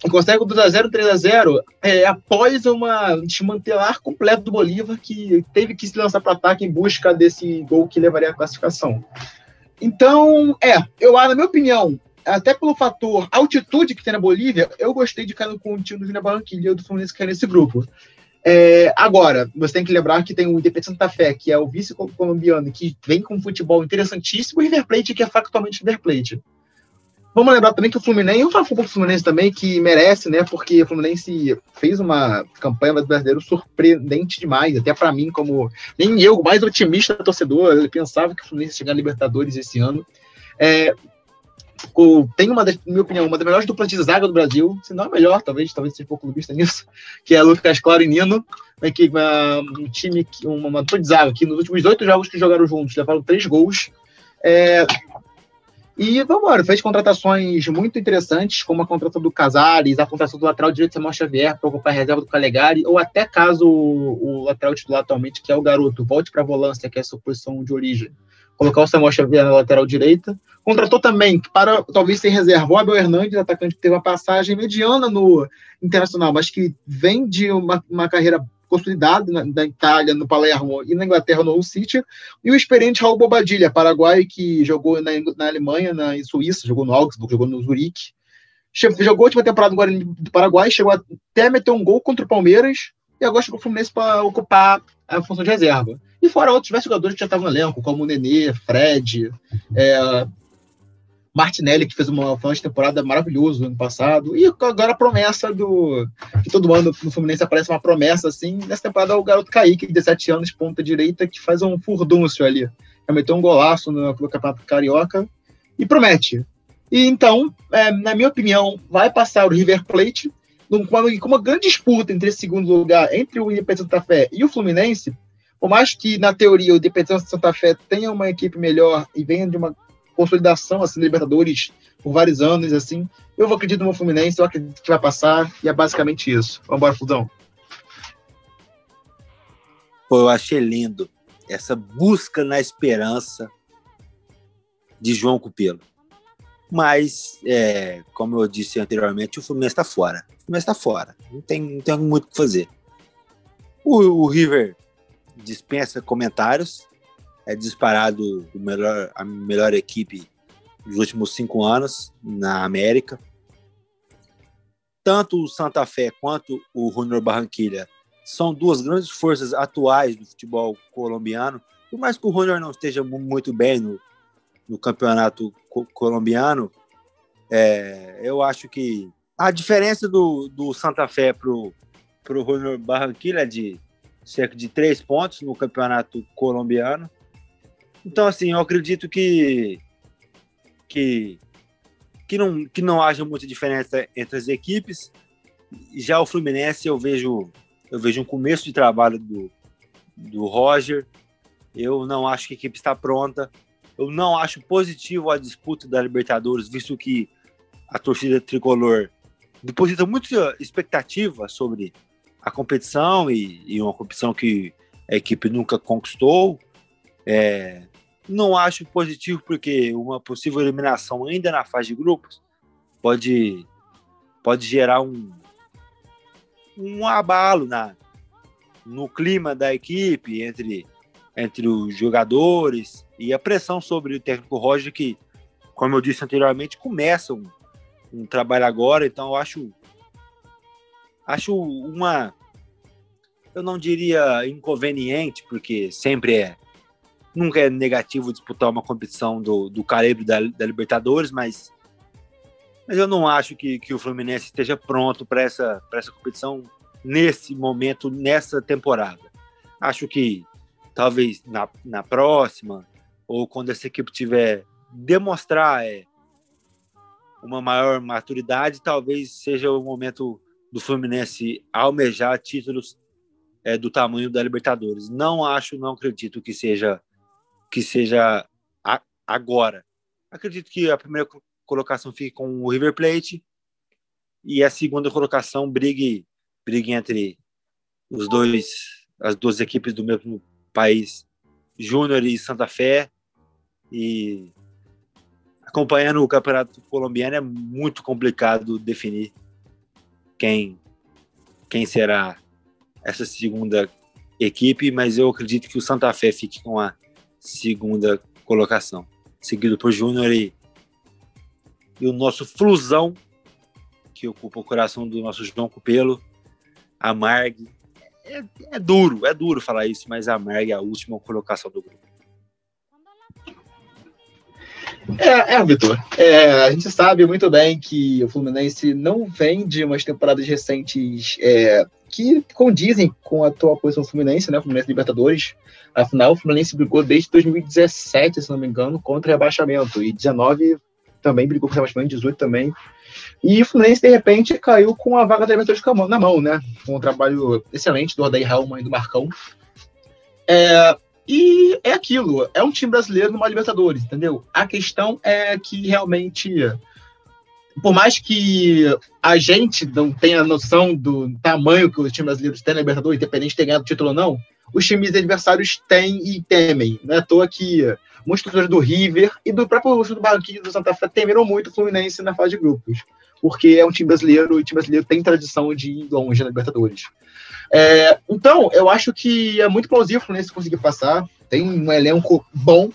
e consegue o 2x0, 3x0 é, após uma desmantelar completo do Bolívar, que teve que se lançar para ataque em busca desse gol que levaria à classificação. Então, é, eu, na minha opinião, até pelo fator altitude que tem na Bolívia, eu gostei de cair com o time do Vina Barranquilla e do Fluminense que é nesse grupo. É, agora, você tem que lembrar que tem o Independente Santa Fé, que é o vice-colombiano, que vem com um futebol interessantíssimo, e o River Plate, que é factualmente River Plate. Vamos lembrar também que o Fluminense, eu falo o Fluminense também, que merece, né? Porque o Fluminense fez uma campanha brasileira surpreendente demais, até para mim, como nem eu, mais otimista torcedor, ele pensava que o Fluminense ia chegar na Libertadores esse ano. É, tem uma, na minha opinião, uma das melhores duplas de zaga do Brasil, se não a melhor, talvez, talvez seja um pouco clubista nisso, que é Lucas Claro e Nino, que uma, um time, uma, uma dupla de zaga que nos últimos oito jogos que jogaram juntos levaram três gols. É, e vamos embora, fez contratações muito interessantes, como a contratação do Casares, a contratação do lateral direito Samuel Xavier para ocupar a reserva do Calegari, ou até caso o, o lateral titular atualmente, que é o garoto, volte para a volância, que é a sua posição de origem, colocar o Samuel Xavier na lateral direita. Contratou também, para talvez ser reserva, o Abel Hernandes, atacante que teve uma passagem mediana no Internacional, mas que vem de uma, uma carreira consolidado na, na, Itália, no Palermo e na Inglaterra, no Hull City, e o experiente Raul Bobadilha, paraguaio, que jogou na, na Alemanha, na Suíça, jogou no Augsburg, jogou no Zurique, jogou a última temporada no Guarani do Paraguai, chegou até a meter um gol contra o Palmeiras, e agora chegou o Fluminense para ocupar a função de reserva. E fora outros diversos jogadores que já estavam no elenco, como o Nenê, Fred, é, Martinelli, que fez uma final de temporada maravilhoso no ano passado, e agora a promessa do. que todo ano no Fluminense aparece uma promessa assim. Nessa temporada é o garoto Kaique, de 17 anos, ponta direita, que faz um furdúncio ali. Já meteu um golaço no, no Campeonato Carioca e promete. E então, é, na minha opinião, vai passar o River Plate, com uma grande disputa entre esse segundo lugar, entre o Independente Santa Fé e o Fluminense. Por mais que, na teoria, o Independente Santa Fé tenha uma equipe melhor e venha de uma consolidação assim, Libertadores por vários anos, assim, eu vou acreditar no Fluminense, eu acredito que vai passar, e é basicamente isso. Vamos embora, Fudão. Pô, eu achei lindo essa busca na esperança de João Cupelo. Mas, é, como eu disse anteriormente, o Fluminense está fora. O Fluminense está fora. Não tem, não tem muito o que fazer. O, o, River dispensa comentários. É disparado o melhor, a melhor equipe dos últimos cinco anos na América. Tanto o Santa Fé quanto o Junior Barranquilha são duas grandes forças atuais do futebol colombiano. Por mais que o Junior não esteja muito bem no, no campeonato colombiano, é, eu acho que a diferença do, do Santa Fé para o Junior Barranquilla é de cerca de três pontos no campeonato colombiano. Então, assim, eu acredito que, que, que, não, que não haja muita diferença entre as equipes. Já o Fluminense, eu vejo, eu vejo um começo de trabalho do, do Roger. Eu não acho que a equipe está pronta. Eu não acho positivo a disputa da Libertadores, visto que a torcida tricolor deposita muita expectativa sobre a competição e, e uma competição que a equipe nunca conquistou. É, não acho positivo porque uma possível eliminação ainda na fase de grupos pode, pode gerar um, um abalo na, no clima da equipe entre entre os jogadores. E a pressão sobre o técnico Roger, que, como eu disse anteriormente, começa um, um trabalho agora, então eu acho, acho uma, eu não diria inconveniente, porque sempre é, nunca é negativo disputar uma competição do, do calibre da, da Libertadores, mas, mas eu não acho que, que o Fluminense esteja pronto para essa, essa competição nesse momento, nessa temporada. Acho que talvez na, na próxima, ou quando essa equipe tiver demonstrar é, uma maior maturidade, talvez seja o momento do Fluminense almejar títulos é, do tamanho da Libertadores. Não acho, não acredito que seja que seja a, agora. Acredito que a primeira colocação fique com o River Plate e a segunda colocação brigue brigue entre os dois as duas equipes do mesmo país Júnior e Santa Fé. E acompanhando o campeonato colombiano é muito complicado definir quem, quem será essa segunda equipe, mas eu acredito que o Santa Fé fique com a segunda colocação, seguido por Júnior e, e o nosso Flusão, que ocupa o coração do nosso João Cupelo, a Marg, é, é, duro, é duro falar isso, mas a Merg é a última colocação do grupo. É, é Vitor. É, a gente sabe muito bem que o Fluminense não vem de umas temporadas recentes é, que condizem com a atual posição do Fluminense, né? Fluminense Libertadores. Afinal, o Fluminense brigou desde 2017, se não me engano, contra rebaixamento. E 19 também brigou contra rebaixamento, 18 também. E o Fluminense, de repente, caiu com a vaga da Libertadores na mão, né? Com um trabalho excelente do Odair Helman e do Marcão. É, e é aquilo, é um time brasileiro numa Libertadores, entendeu? A questão é que realmente, por mais que a gente não tenha noção do tamanho que os times brasileiros têm na Libertadores, independente de ter ganhado o título ou não, os times adversários têm e temem. Não é à toa que muitos torcedores do River e do próprio do Barranquilla do Santa Fé temeram muito o Fluminense na fase de grupos porque é um time brasileiro e o time brasileiro tem tradição de ir longe na Libertadores. É, então, eu acho que é muito plausível o Fluminense conseguir passar. Tem um elenco bom,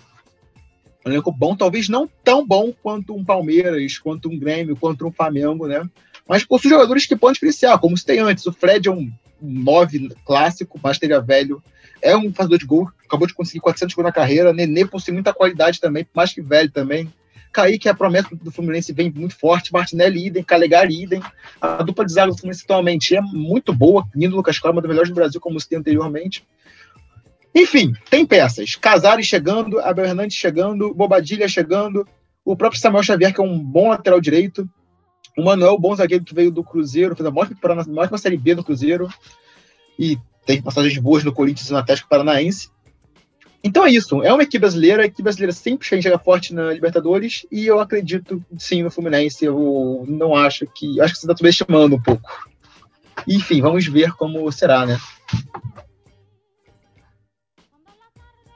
um elenco bom, talvez não tão bom quanto um Palmeiras, quanto um Grêmio, quanto um Flamengo, né? Mas possui jogadores que podem diferenciar, como se tem antes. O Fred é um 9 clássico, mas teria velho. É um fazedor de gol, acabou de conseguir 400 gols na carreira. Nenê possui muita qualidade também, mais que velho também Kaique, a promessa do Fluminense vem muito forte, Martinelli idem, Calegari idem. A dupla de zaga do Fluminense atualmente é muito boa, Nino Lucas Costa, uma das melhores do Brasil, como citei anteriormente. Enfim, tem peças. Casares chegando, Abel Hernandes chegando, Bobadilha chegando, o próprio Samuel Xavier, que é um bom lateral direito, o Manuel, bom zagueiro que veio do Cruzeiro, fez a maior temporada, a maior Série B do Cruzeiro, e tem passagens boas no Corinthians e no Atlético Paranaense. Então é isso. É uma equipe brasileira. A equipe brasileira sempre chega forte na Libertadores. E eu acredito, sim, no Fluminense. Eu não acho que. Acho que você está subestimando um pouco. Enfim, vamos ver como será, né?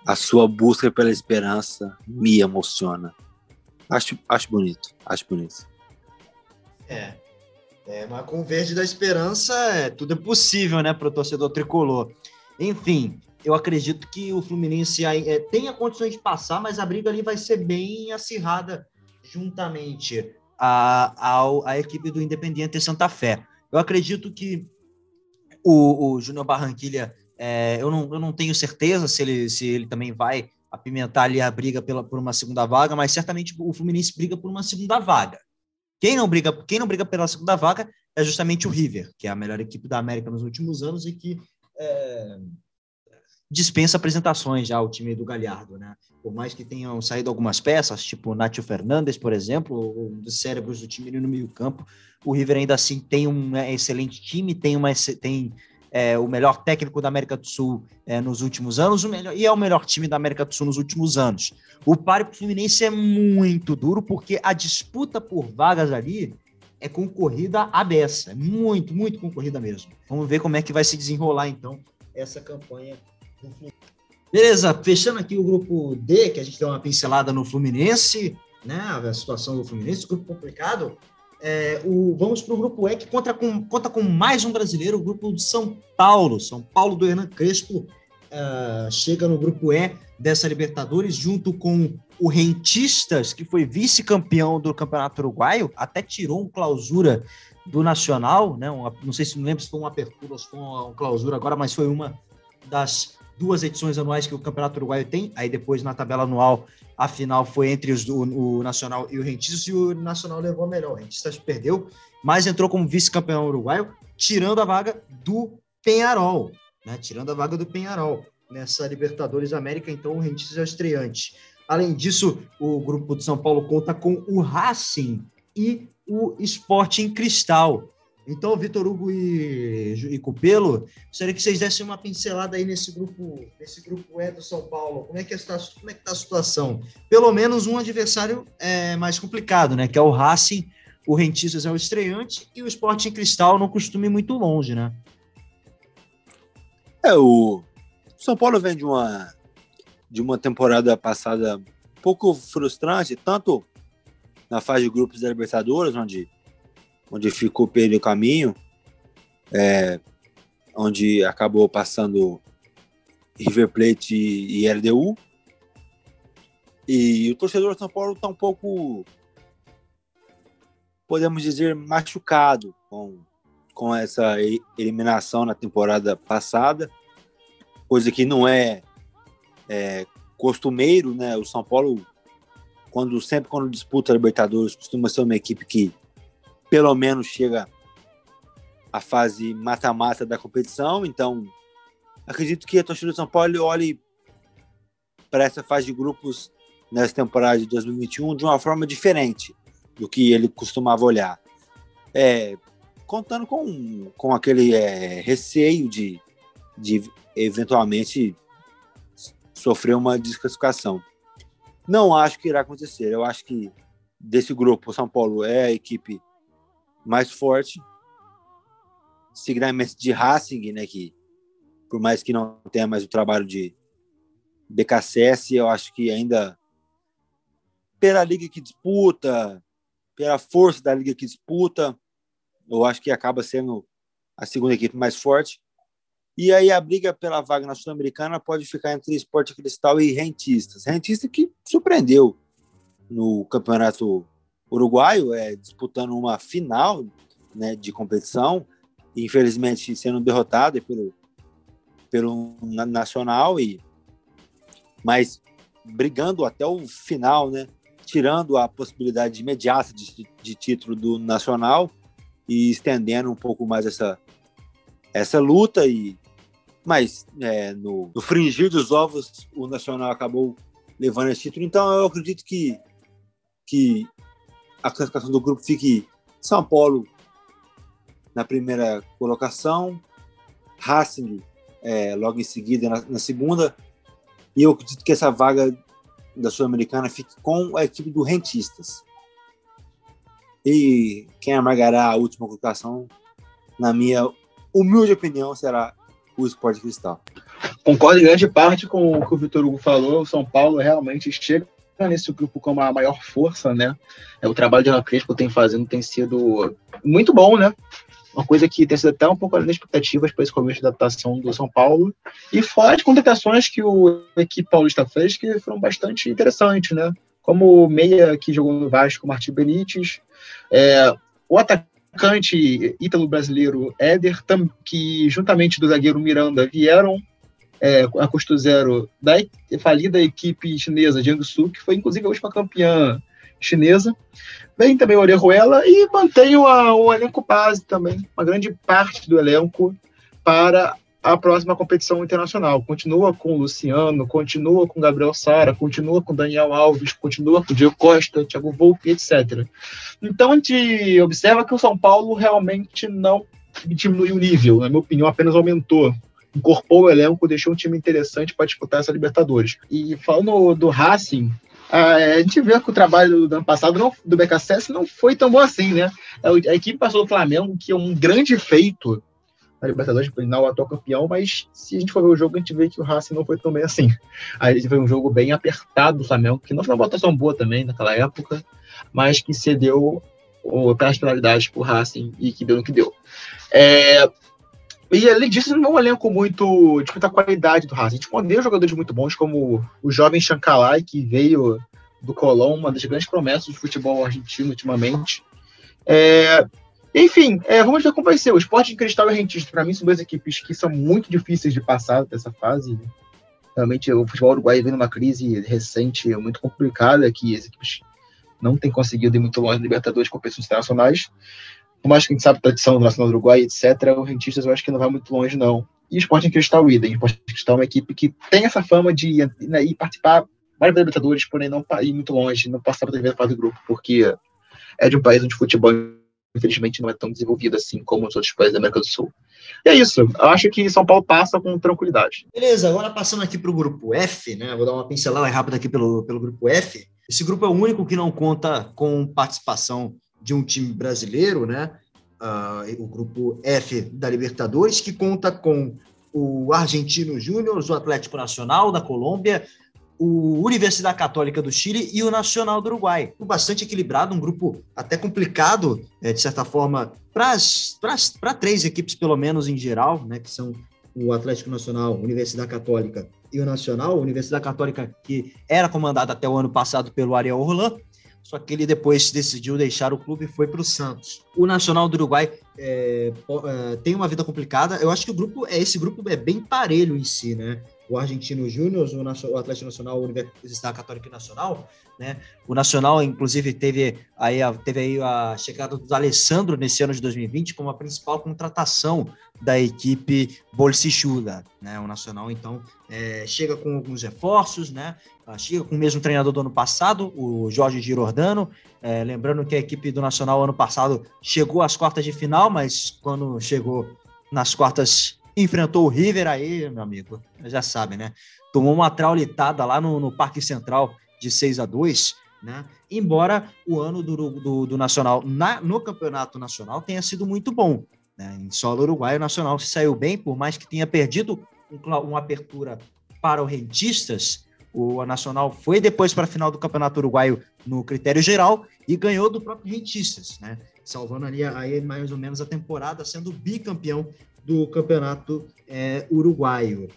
A sua busca pela esperança me emociona. Acho, acho bonito. Acho bonito. É. é mas com o verde da esperança, é, tudo é possível, né, para o torcedor tricolor. Enfim, eu acredito que o Fluminense é, tenha condições de passar, mas a briga ali vai ser bem acirrada juntamente à, à equipe do Independiente Santa Fé. Eu acredito que o, o Júnior Barranquilha, é, eu, não, eu não tenho certeza se ele, se ele também vai apimentar ali a briga pela, por uma segunda vaga, mas certamente o Fluminense briga por uma segunda vaga. Quem não briga, quem não briga pela segunda vaga é justamente o River, que é a melhor equipe da América nos últimos anos e que é, dispensa apresentações já o time do Galhardo, né? Por mais que tenham saído algumas peças, tipo o Nacho Fernandes, por exemplo, um dos cérebros do time no meio-campo, o River ainda assim tem um né, excelente time, tem uma tem é, o melhor técnico da América do Sul é, nos últimos anos, o melhor, e é o melhor time da América do Sul nos últimos anos. O páreo Fluminense é muito duro, porque a disputa por vagas ali é concorrida à beça, é muito, muito concorrida mesmo. Vamos ver como é que vai se desenrolar então essa campanha Beleza, fechando aqui o grupo D, que a gente deu uma pincelada no Fluminense, né? A situação do Fluminense, grupo complicado. É, o, vamos para o grupo E, que conta com, conta com mais um brasileiro, o grupo de São Paulo. São Paulo do Hernan Crespo uh, chega no grupo E dessa Libertadores, junto com o Rentistas, que foi vice-campeão do Campeonato Uruguaio, até tirou um clausura do Nacional, né? Uma, não sei se não lembro se foi uma apertura ou se foi uma, uma clausura agora, mas foi uma das duas edições anuais que o Campeonato Uruguaio tem, aí depois na tabela anual a final foi entre os, o, o Nacional e o Rentistas, e o Nacional levou a melhor. O Rentistas perdeu, mas entrou como vice-campeão uruguaio, tirando a vaga do Penharol, né? Tirando a vaga do Penharol nessa Libertadores América, então o Rentistas é o estreante. Além disso, o grupo de São Paulo conta com o Racing e o Sporting Cristal. Então, Vitor Hugo e, e Cupelo, gostaria que vocês dessem uma pincelada aí nesse grupo, nesse grupo E do São Paulo. Como é que está, como é que está a situação? Pelo menos um adversário é, mais complicado, né? Que é o Racing, o Rentistas é o estreante e o Sporting Cristal não costuma ir muito longe, né? É, o São Paulo vem de uma, de uma temporada passada pouco frustrante, tanto na fase de grupos da Libertadores, onde onde ficou pelo caminho, é, onde acabou passando River Plate e, LDU. E o torcedor de São Paulo está um pouco, podemos dizer, machucado com, com essa eliminação na temporada passada, coisa que não é, é costumeiro, né? O São Paulo, quando sempre quando disputa a Libertadores, costuma ser uma equipe que pelo menos chega à fase mata-mata da competição. Então, acredito que a torcida do São Paulo olhe para essa fase de grupos nessa temporada de 2021 de uma forma diferente do que ele costumava olhar. É, contando com, com aquele é, receio de, de eventualmente sofrer uma desclassificação. Não acho que irá acontecer. Eu acho que desse grupo, o São Paulo é a equipe mais forte, seguidamente de Racing, né, que por mais que não tenha mais o trabalho de BKSS, eu acho que ainda pela liga que disputa, pela força da liga que disputa, eu acho que acaba sendo a segunda equipe mais forte. E aí a briga pela vaga na Sul-Americana pode ficar entre Esporte Cristal e Rentistas. Rentista que surpreendeu no campeonato uruguaio é, disputando uma final né, de competição, infelizmente sendo derrotado pelo, pelo Nacional, e mas brigando até o final, né? tirando a possibilidade imediata de, de título do Nacional e estendendo um pouco mais essa, essa luta e mas é, no, no fringir dos ovos o Nacional acabou levando esse título. Então eu acredito que, que a classificação do grupo fique São Paulo na primeira colocação, Racing é, logo em seguida na, na, segunda, e eu acredito que essa vaga da Sul-Americana fique com a equipe do Rentistas. E quem amargará a última colocação, na minha humilde opinião, será o Esporte Cristal. Concordo em grande parte com o que o Vitor Hugo falou. O São Paulo realmente chega nesse grupo como a maior força, né? É, o trabalho de Ana Crespo tem fazendo tem sido muito bom, né? Uma coisa que tem sido até um pouco além das expectativas para esse começo de adaptação do São Paulo. E fora as contratações que o equipe paulista fez, que foram bastante interessantes, né? Como o meia que jogou no Vasco, Martim Benítez, é, o atacante ítalo-brasileiro Éder, que juntamente do zagueiro Miranda vieram é, a custo zero da falida equipe chinesa Jiangsu, que foi inclusive a última campeã chinesa. Vem também o Orejuela e mantém o, o elenco base também, uma grande parte do elenco para a próxima competição internacional. Continua com o Luciano, continua com Gabriel Sara, continua com Daniel Alves, continua com o Diego Costa, Thiago Volpe, etc. Então a gente observa que o São Paulo realmente não diminuiu o nível, na minha opinião, apenas aumentou incorporou o elenco, deixou um time interessante para disputar essa Libertadores. E falando do Racing, a gente vê que o trabalho do ano passado não, do BKSS não foi tão bom assim, né? A equipe passou do Flamengo, que é um grande feito na Libertadores, não o atual campeão, mas se a gente for ver o jogo, a gente vê que o Racing não foi tão bem assim. A gente foi um jogo bem apertado do Flamengo, que não foi uma votação boa também naquela época, mas que cedeu pelas penalidades para o Racing e que deu no que deu. É, e além disso, não é um elenco muito de muita qualidade do Racing. A gente pode jogadores muito bons, como o jovem Chancalay, que veio do Colón, uma das grandes promessas do futebol argentino ultimamente. É, enfim, é, vamos ver como vai ser. O Esporte de Cristal e Rentista, para mim, são duas equipes que são muito difíceis de passar dessa fase. Realmente, o futebol uruguaio vem numa crise recente muito complicada, que as equipes não têm conseguido ir muito longe na Libertadores com competições internacionais por mais que a gente sabe a tradição do Nacional do Uruguai, etc., o Rentistas eu acho que não vai muito longe, não. E o Sporting Cristal idem. O Sporting Cristal é uma equipe que tem essa fama de né, ir participar vários Libertadores, porém não ir muito longe, não passar para a fase do grupo, porque é de um país onde o futebol, infelizmente, não é tão desenvolvido assim como os outros países da América do Sul. E é isso. Eu acho que São Paulo passa com tranquilidade. Beleza, agora passando aqui para o grupo F, né? Vou dar uma pincelada rápida aqui pelo, pelo grupo F. Esse grupo é o único que não conta com participação de um time brasileiro, né? Uh, o grupo F da Libertadores, que conta com o Argentino Júnior, o Atlético Nacional da Colômbia, o Universidade Católica do Chile e o Nacional do Uruguai. Bastante equilibrado, um grupo até complicado, é, de certa forma, para três equipes, pelo menos em geral, né, que são o Atlético Nacional, Universidade Católica e o Nacional. Universidade Católica, que era comandada até o ano passado pelo Ariel Orlan, só que ele depois decidiu deixar o clube e foi para o Santos. O Nacional do Uruguai é, é, tem uma vida complicada. Eu acho que o grupo, é esse grupo é bem parelho em si, né? O Argentino Júnior, o Atlético Nacional, o Universidade Católica Nacional, né? O Nacional, inclusive, teve aí, a, teve aí a chegada do Alessandro nesse ano de 2020 como a principal contratação da equipe bolsichuda, né? O Nacional, então, é, chega com alguns reforços, né? Chega com o mesmo treinador do ano passado, o Jorge Girordano. É, lembrando que a equipe do Nacional ano passado chegou às quartas de final, mas quando chegou nas quartas enfrentou o River aí, meu amigo, já sabe, né? Tomou uma traulitada lá no, no Parque Central de 6 a 2 né? Embora o ano do, do, do Nacional na, no Campeonato Nacional tenha sido muito bom. Né? Em solo uruguaio, o Nacional se saiu bem, por mais que tenha perdido uma apertura para o Rentistas, o Nacional foi depois para a final do Campeonato Uruguaio no critério geral e ganhou do próprio Rentistas, né? Salvando ali aí mais ou menos a temporada, sendo bicampeão do Campeonato é, Uruguaio.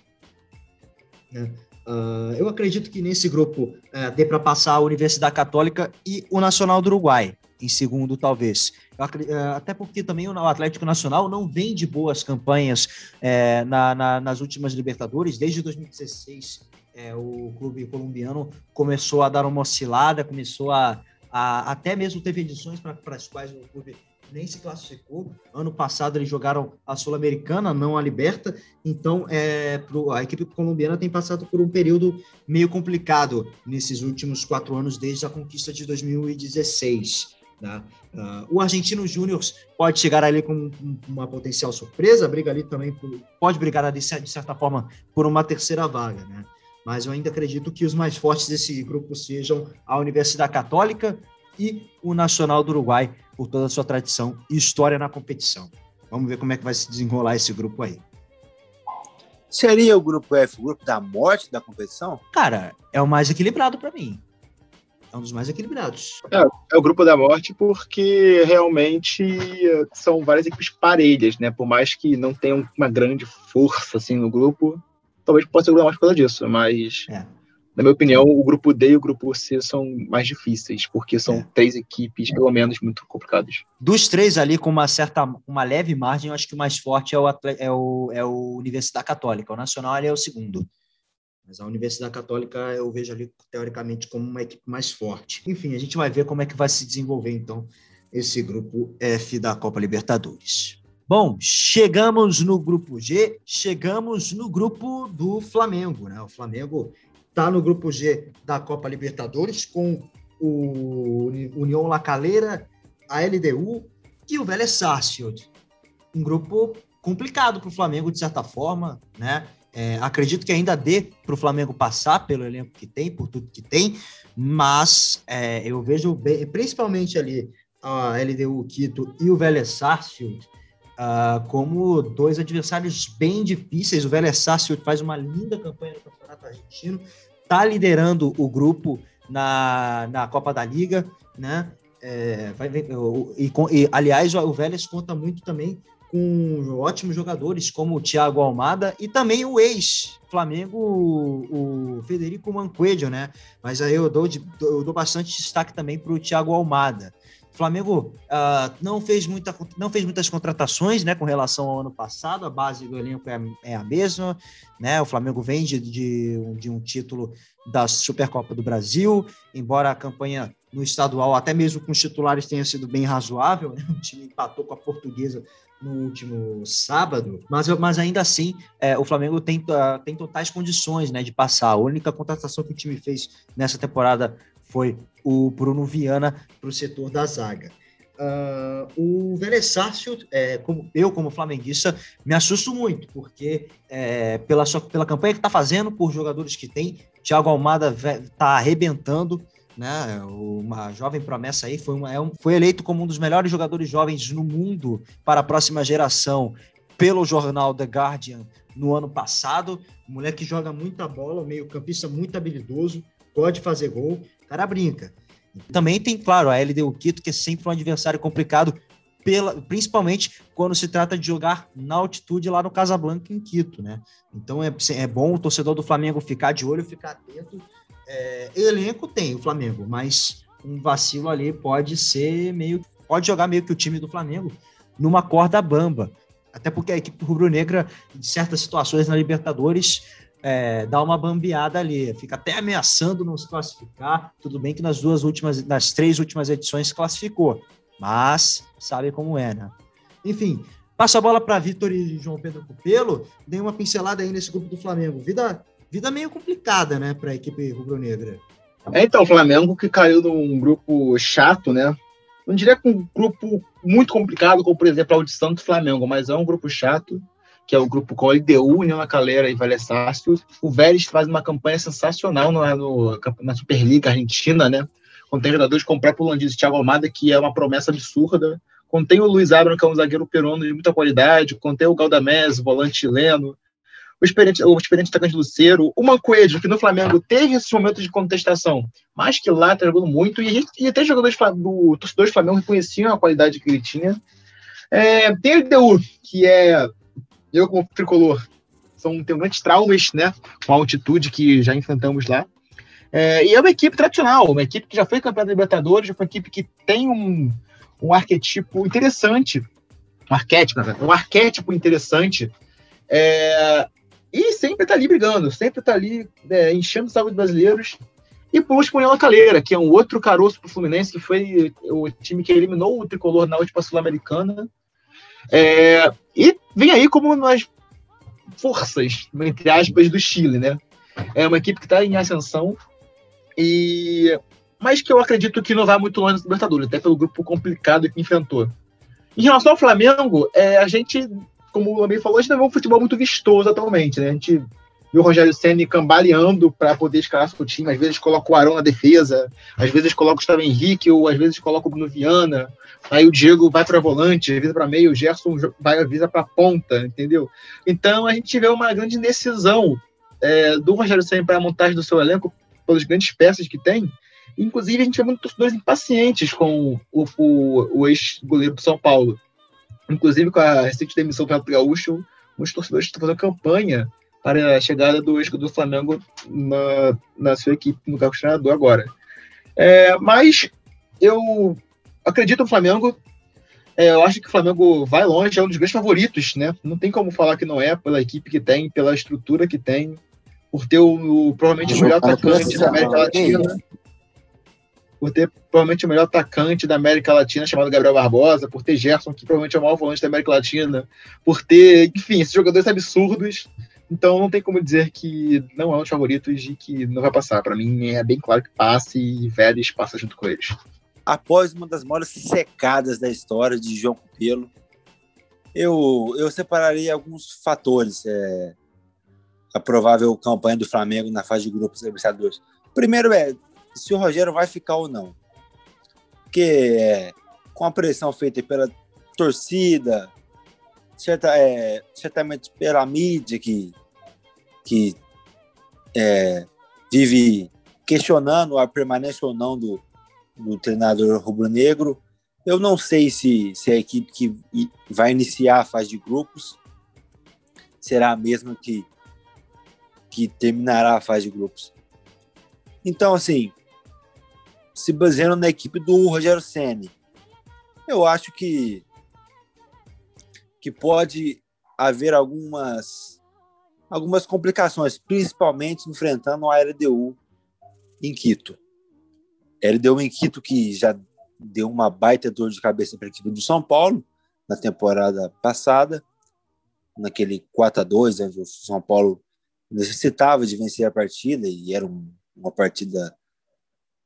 Né? Uh, eu acredito que nesse grupo uh, dê para passar a Universidade Católica e o Nacional do Uruguai, em segundo, talvez. Uh, até porque também o Atlético Nacional não vem de boas campanhas uh, na, na, nas últimas Libertadores, desde 2016 é, o clube colombiano começou a dar uma oscilada, começou a, a até mesmo teve edições para as quais o clube nem se classificou. Ano passado eles jogaram a Sul-Americana, não a Liberta. Então, é, pro, a equipe colombiana tem passado por um período meio complicado nesses últimos quatro anos, desde a conquista de 2016. Né? Uh, o Argentino Júnior pode chegar ali com uma potencial surpresa, briga ali também, por, pode brigar ali, de certa forma, por uma terceira vaga. Né? Mas eu ainda acredito que os mais fortes desse grupo sejam a Universidade Católica, e o Nacional do Uruguai, por toda a sua tradição e história na competição. Vamos ver como é que vai se desenrolar esse grupo aí. Seria o grupo F o grupo da morte da competição? Cara, é o mais equilibrado para mim. É um dos mais equilibrados. É, é, o grupo da morte porque realmente são várias equipes parelhas, né? Por mais que não tenham uma grande força assim no grupo, talvez possa ser o grupo da morte por causa disso, mas é na minha opinião, o grupo D e o grupo C são mais difíceis, porque são é. três equipes, pelo menos, muito complicadas. Dos três ali, com uma certa, uma leve margem, eu acho que o mais forte é o, é o, é o Universidade Católica. O Nacional ali é o segundo. Mas a Universidade Católica eu vejo ali, teoricamente, como uma equipe mais forte. Enfim, a gente vai ver como é que vai se desenvolver, então, esse grupo F da Copa Libertadores. Bom, chegamos no grupo G, chegamos no grupo do Flamengo, né? O Flamengo está no grupo G da Copa Libertadores com o União La Calera, a LDU e o Vélez Sarsfield. Um grupo complicado para o Flamengo, de certa forma, né? É, acredito que ainda dê para o Flamengo passar pelo elenco que tem, por tudo que tem, mas é, eu vejo bem, principalmente ali a LDU Quito e o Vélez Sarsfield uh, como dois adversários bem difíceis. O Vélez Sarsfield faz uma linda campanha no Campeonato Argentino, está liderando o grupo na, na Copa da Liga, né? É, vai, e, e, aliás, o Vélez conta muito também com ótimos jogadores como o Thiago Almada e também o ex-Flamengo, o, Federico Manquedo, né? Mas aí eu dou, de, eu dou bastante destaque também para o Thiago Almada. Flamengo uh, não, fez muita, não fez muitas contratações né, com relação ao ano passado, a base do elenco é, é a mesma. Né? O Flamengo vem de, de, de, um título da Supercopa do Brasil, embora a campanha no estadual, até mesmo com os titulares, tenha sido bem razoável. Né? O time empatou com a portuguesa no último sábado, mas, mas ainda assim é, o Flamengo tem, tem totais condições né, de passar. A única contratação que o time fez nessa temporada foi o Bruno Viana para o setor da zaga. Uh, o Vélez é, como, eu como flamenguista, me assusto muito, porque é, pela, sua, pela campanha que está fazendo, por jogadores que tem, Thiago Almada está arrebentando, né? Uma jovem promessa aí, foi, uma, é um, foi eleito como um dos melhores jogadores jovens no mundo para a próxima geração pelo jornal The Guardian no ano passado. Um moleque que joga muita bola, meio-campista muito habilidoso, pode fazer gol cara brinca. Também tem, claro, a LDU Quito, que é sempre um adversário complicado, pela, principalmente quando se trata de jogar na altitude lá no Casablanca, em Quito, né? Então é, é bom o torcedor do Flamengo ficar de olho, ficar atento. É, elenco tem o Flamengo, mas um vacilo ali pode ser meio. Pode jogar meio que o time do Flamengo numa corda bamba. Até porque a equipe rubro-negra, em certas situações na Libertadores, é, dá uma bambeada ali, fica até ameaçando não se classificar. Tudo bem que nas duas últimas, nas três últimas edições classificou, mas sabe como é, né? Enfim, passo a bola para Vitor e João Pedro Cupelo. Dei uma pincelada aí nesse grupo do Flamengo. Vida, vida meio complicada, né, para a equipe rubro-negra. É, então, o Flamengo que caiu num grupo chato, né? Não diria que um grupo muito complicado, como por exemplo a audição do Flamengo, mas é um grupo chato que é o grupo com a LDU, União La Calera e Vélez Sarsfield. O Vélez faz uma campanha sensacional no, no, na Superliga Argentina, né? Contém jogadores como o próprio Landiz e Thiago Almada, que é uma promessa absurda. Contém o Luiz Abram, que é um zagueiro peruano de muita qualidade. Contém o Galdamés, volante chileno. O experiente, o experiente atacante Luceiro. O Mancoejo, que no Flamengo teve esses momentos de contestação, mas que lá tá jogando muito. E, e até jogadores do torcedores do Flamengo reconheciam a qualidade que ele tinha. É, tem o LDU, que é eu como tricolor, são, tenho grandes traumas, né, com a altitude que já enfrentamos lá. É, e é uma equipe tradicional, uma equipe que já foi campeã da Libertadores, uma equipe que tem um, um arquetipo interessante, um arquétipo, um arquétipo interessante, é, e sempre tá ali brigando, sempre tá ali é, enchendo o saco dos brasileiros. E por último, o Caleira, que é um outro caroço pro Fluminense, que foi o time que eliminou o tricolor na última Sul-Americana. É, e vem aí como nas forças, entre aspas, do Chile, né? É uma equipe que está em ascensão, e mas que eu acredito que não vai muito longe da Libertadores, até pelo grupo complicado que enfrentou. Em relação ao Flamengo, é, a gente, como o Lamir falou, a gente não vê um futebol muito vistoso atualmente, né? A gente viu o Rogério Senna cambaleando para poder escalar seu time. Às vezes coloca o Arão na defesa, às vezes coloca o Gustavo Henrique, ou às vezes coloca o Bruno Viana. Aí o Diego vai para volante, avisa para meio, o Gerson vai avisa para ponta, entendeu? Então a gente vê uma grande indecisão é, do Rogério Senna para a montagem do seu elenco, pelas grandes peças que tem. Inclusive, a gente vê muitos torcedores impacientes com o, o, o ex-goleiro do São Paulo. Inclusive, com a recente demissão do Renato Gaúcho, muitos torcedores estão fazendo campanha para a chegada do ex do Flamengo na, na sua equipe, no cargo de treinador agora. É, mas eu acredito no Flamengo. É, eu acho que o Flamengo vai longe, é um dos grandes favoritos, né? Não tem como falar que não é, pela equipe que tem, pela estrutura que tem, por ter o, o provavelmente o melhor atacante da América Latina. Por ter provavelmente o melhor atacante da América Latina, chamado Gabriel Barbosa, por ter Gerson, que provavelmente é o maior volante da América Latina, por ter, enfim, esses jogadores absurdos. Então não tem como dizer que não é um dos favoritos e que não vai passar. Para mim é bem claro que passe e Vélez passa junto com eles. Após uma das maiores secadas da história de João Cupelo, eu, eu separarei alguns fatores. É, a provável campanha do Flamengo na fase de grupos da Libertadores. Primeiro é se o Rogério vai ficar ou não. Porque é, com a pressão feita pela torcida, certa, é, certamente pela mídia que, que é, vive questionando a permanência ou não do, do treinador rubro-negro. Eu não sei se, se a equipe que vai iniciar a fase de grupos será a mesma que, que terminará a fase de grupos. Então, assim, se baseando na equipe do Rogério Ceni, eu acho que que pode haver algumas algumas complicações, principalmente enfrentando a LDU em Quito. LDU em Quito que já deu uma baita dor de cabeça para a equipe do São Paulo na temporada passada, naquele 4 a 2 onde o São Paulo necessitava de vencer a partida e era um, uma partida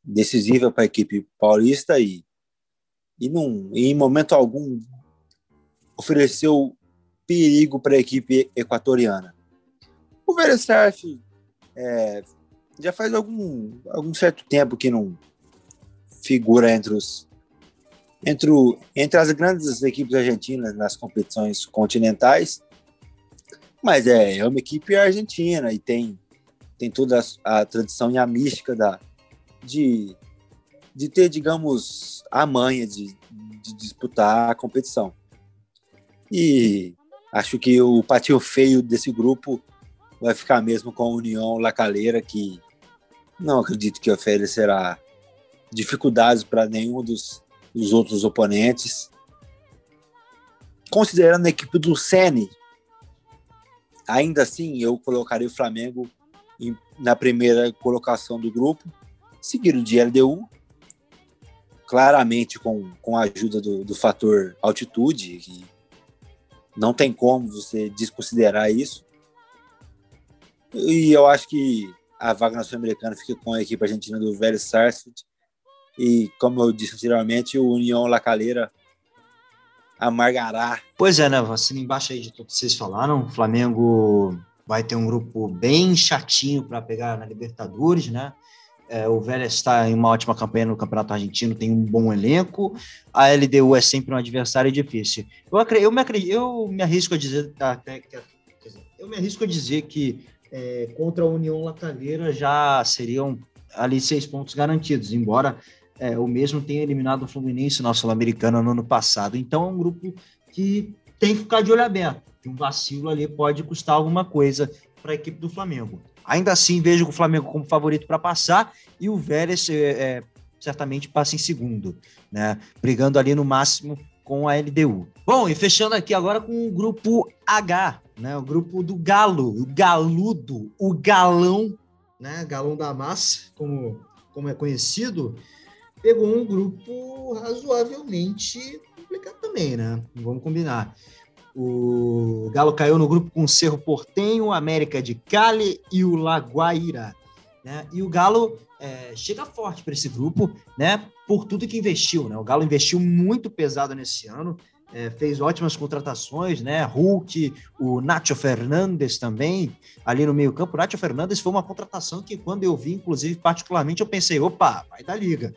decisiva para a equipe paulista e, e num, em momento algum ofereceu perigo para a equipe equatoriana. O Verestarf é, já faz algum, algum certo tempo que não figura entre os entre, o, entre as grandes equipes argentinas nas competições continentais, mas é, é uma equipe argentina e tem tem toda a, a tradição e a mística da, de, de ter, digamos, a manha de, de disputar a competição. E acho que o patinho feio desse grupo vai ficar mesmo com a União Lacaleira, que não acredito que oferecerá dificuldades para nenhum dos, dos outros oponentes. Considerando a equipe do Sene, ainda assim eu colocaria o Flamengo em, na primeira colocação do grupo, seguido de LDU, claramente com, com a ajuda do, do fator altitude, que não tem como você desconsiderar isso. E eu acho que a vaga na Sul-Americana fica com a equipe argentina do Velho Sarsfield. E, como eu disse anteriormente, o União La Calera amargará. Pois é, né? Assim, embaixo aí de tudo que vocês falaram, o Flamengo vai ter um grupo bem chatinho para pegar na Libertadores, né? É, o Vélez está em uma ótima campanha no Campeonato Argentino, tem um bom elenco. A LDU é sempre um adversário difícil. Eu, eu, me, eu me arrisco a dizer, até, eu me arrisco a dizer que é, contra a União Lacaleira já seriam ali seis pontos garantidos, embora é, o mesmo tenha eliminado o Fluminense na Sul-Americana no ano passado. Então é um grupo que tem que ficar de olho aberto. Um vacilo ali pode custar alguma coisa para a equipe do Flamengo. Ainda assim, vejo o Flamengo como favorito para passar e o Vélez é, é, certamente passa em segundo, né? Brigando ali no máximo com a LDU. Bom, e fechando aqui agora com o grupo H, né? O grupo do Galo, o Galudo, o Galão, né? Galão da Massa, como, como é conhecido, pegou um grupo razoavelmente complicado também, né? Vamos combinar. O Galo caiu no grupo com o Cerro Portenho, América de Cali e o Laguaira. Né? E o Galo é, chega forte para esse grupo, né? Por tudo que investiu, né? O Galo investiu muito pesado nesse ano, é, fez ótimas contratações, né? Hulk, o Nacho Fernandes também, ali no meio-campo. O Nacho Fernandes foi uma contratação que, quando eu vi, inclusive, particularmente, eu pensei, opa, vai da liga.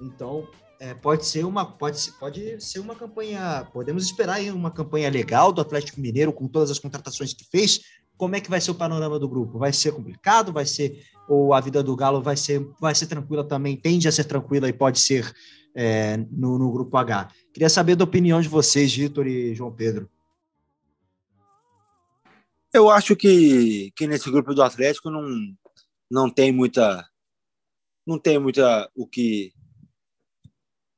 Então, é, pode ser uma pode pode ser uma campanha podemos esperar aí uma campanha legal do Atlético Mineiro com todas as contratações que fez. Como é que vai ser o panorama do grupo? Vai ser complicado? Vai ser ou a vida do Galo vai ser vai ser tranquila também? Tende a ser tranquila e pode ser é, no, no grupo H. Queria saber da opinião de vocês Vitor e João Pedro. Eu acho que, que nesse grupo do Atlético não, não tem muita não tem muita o que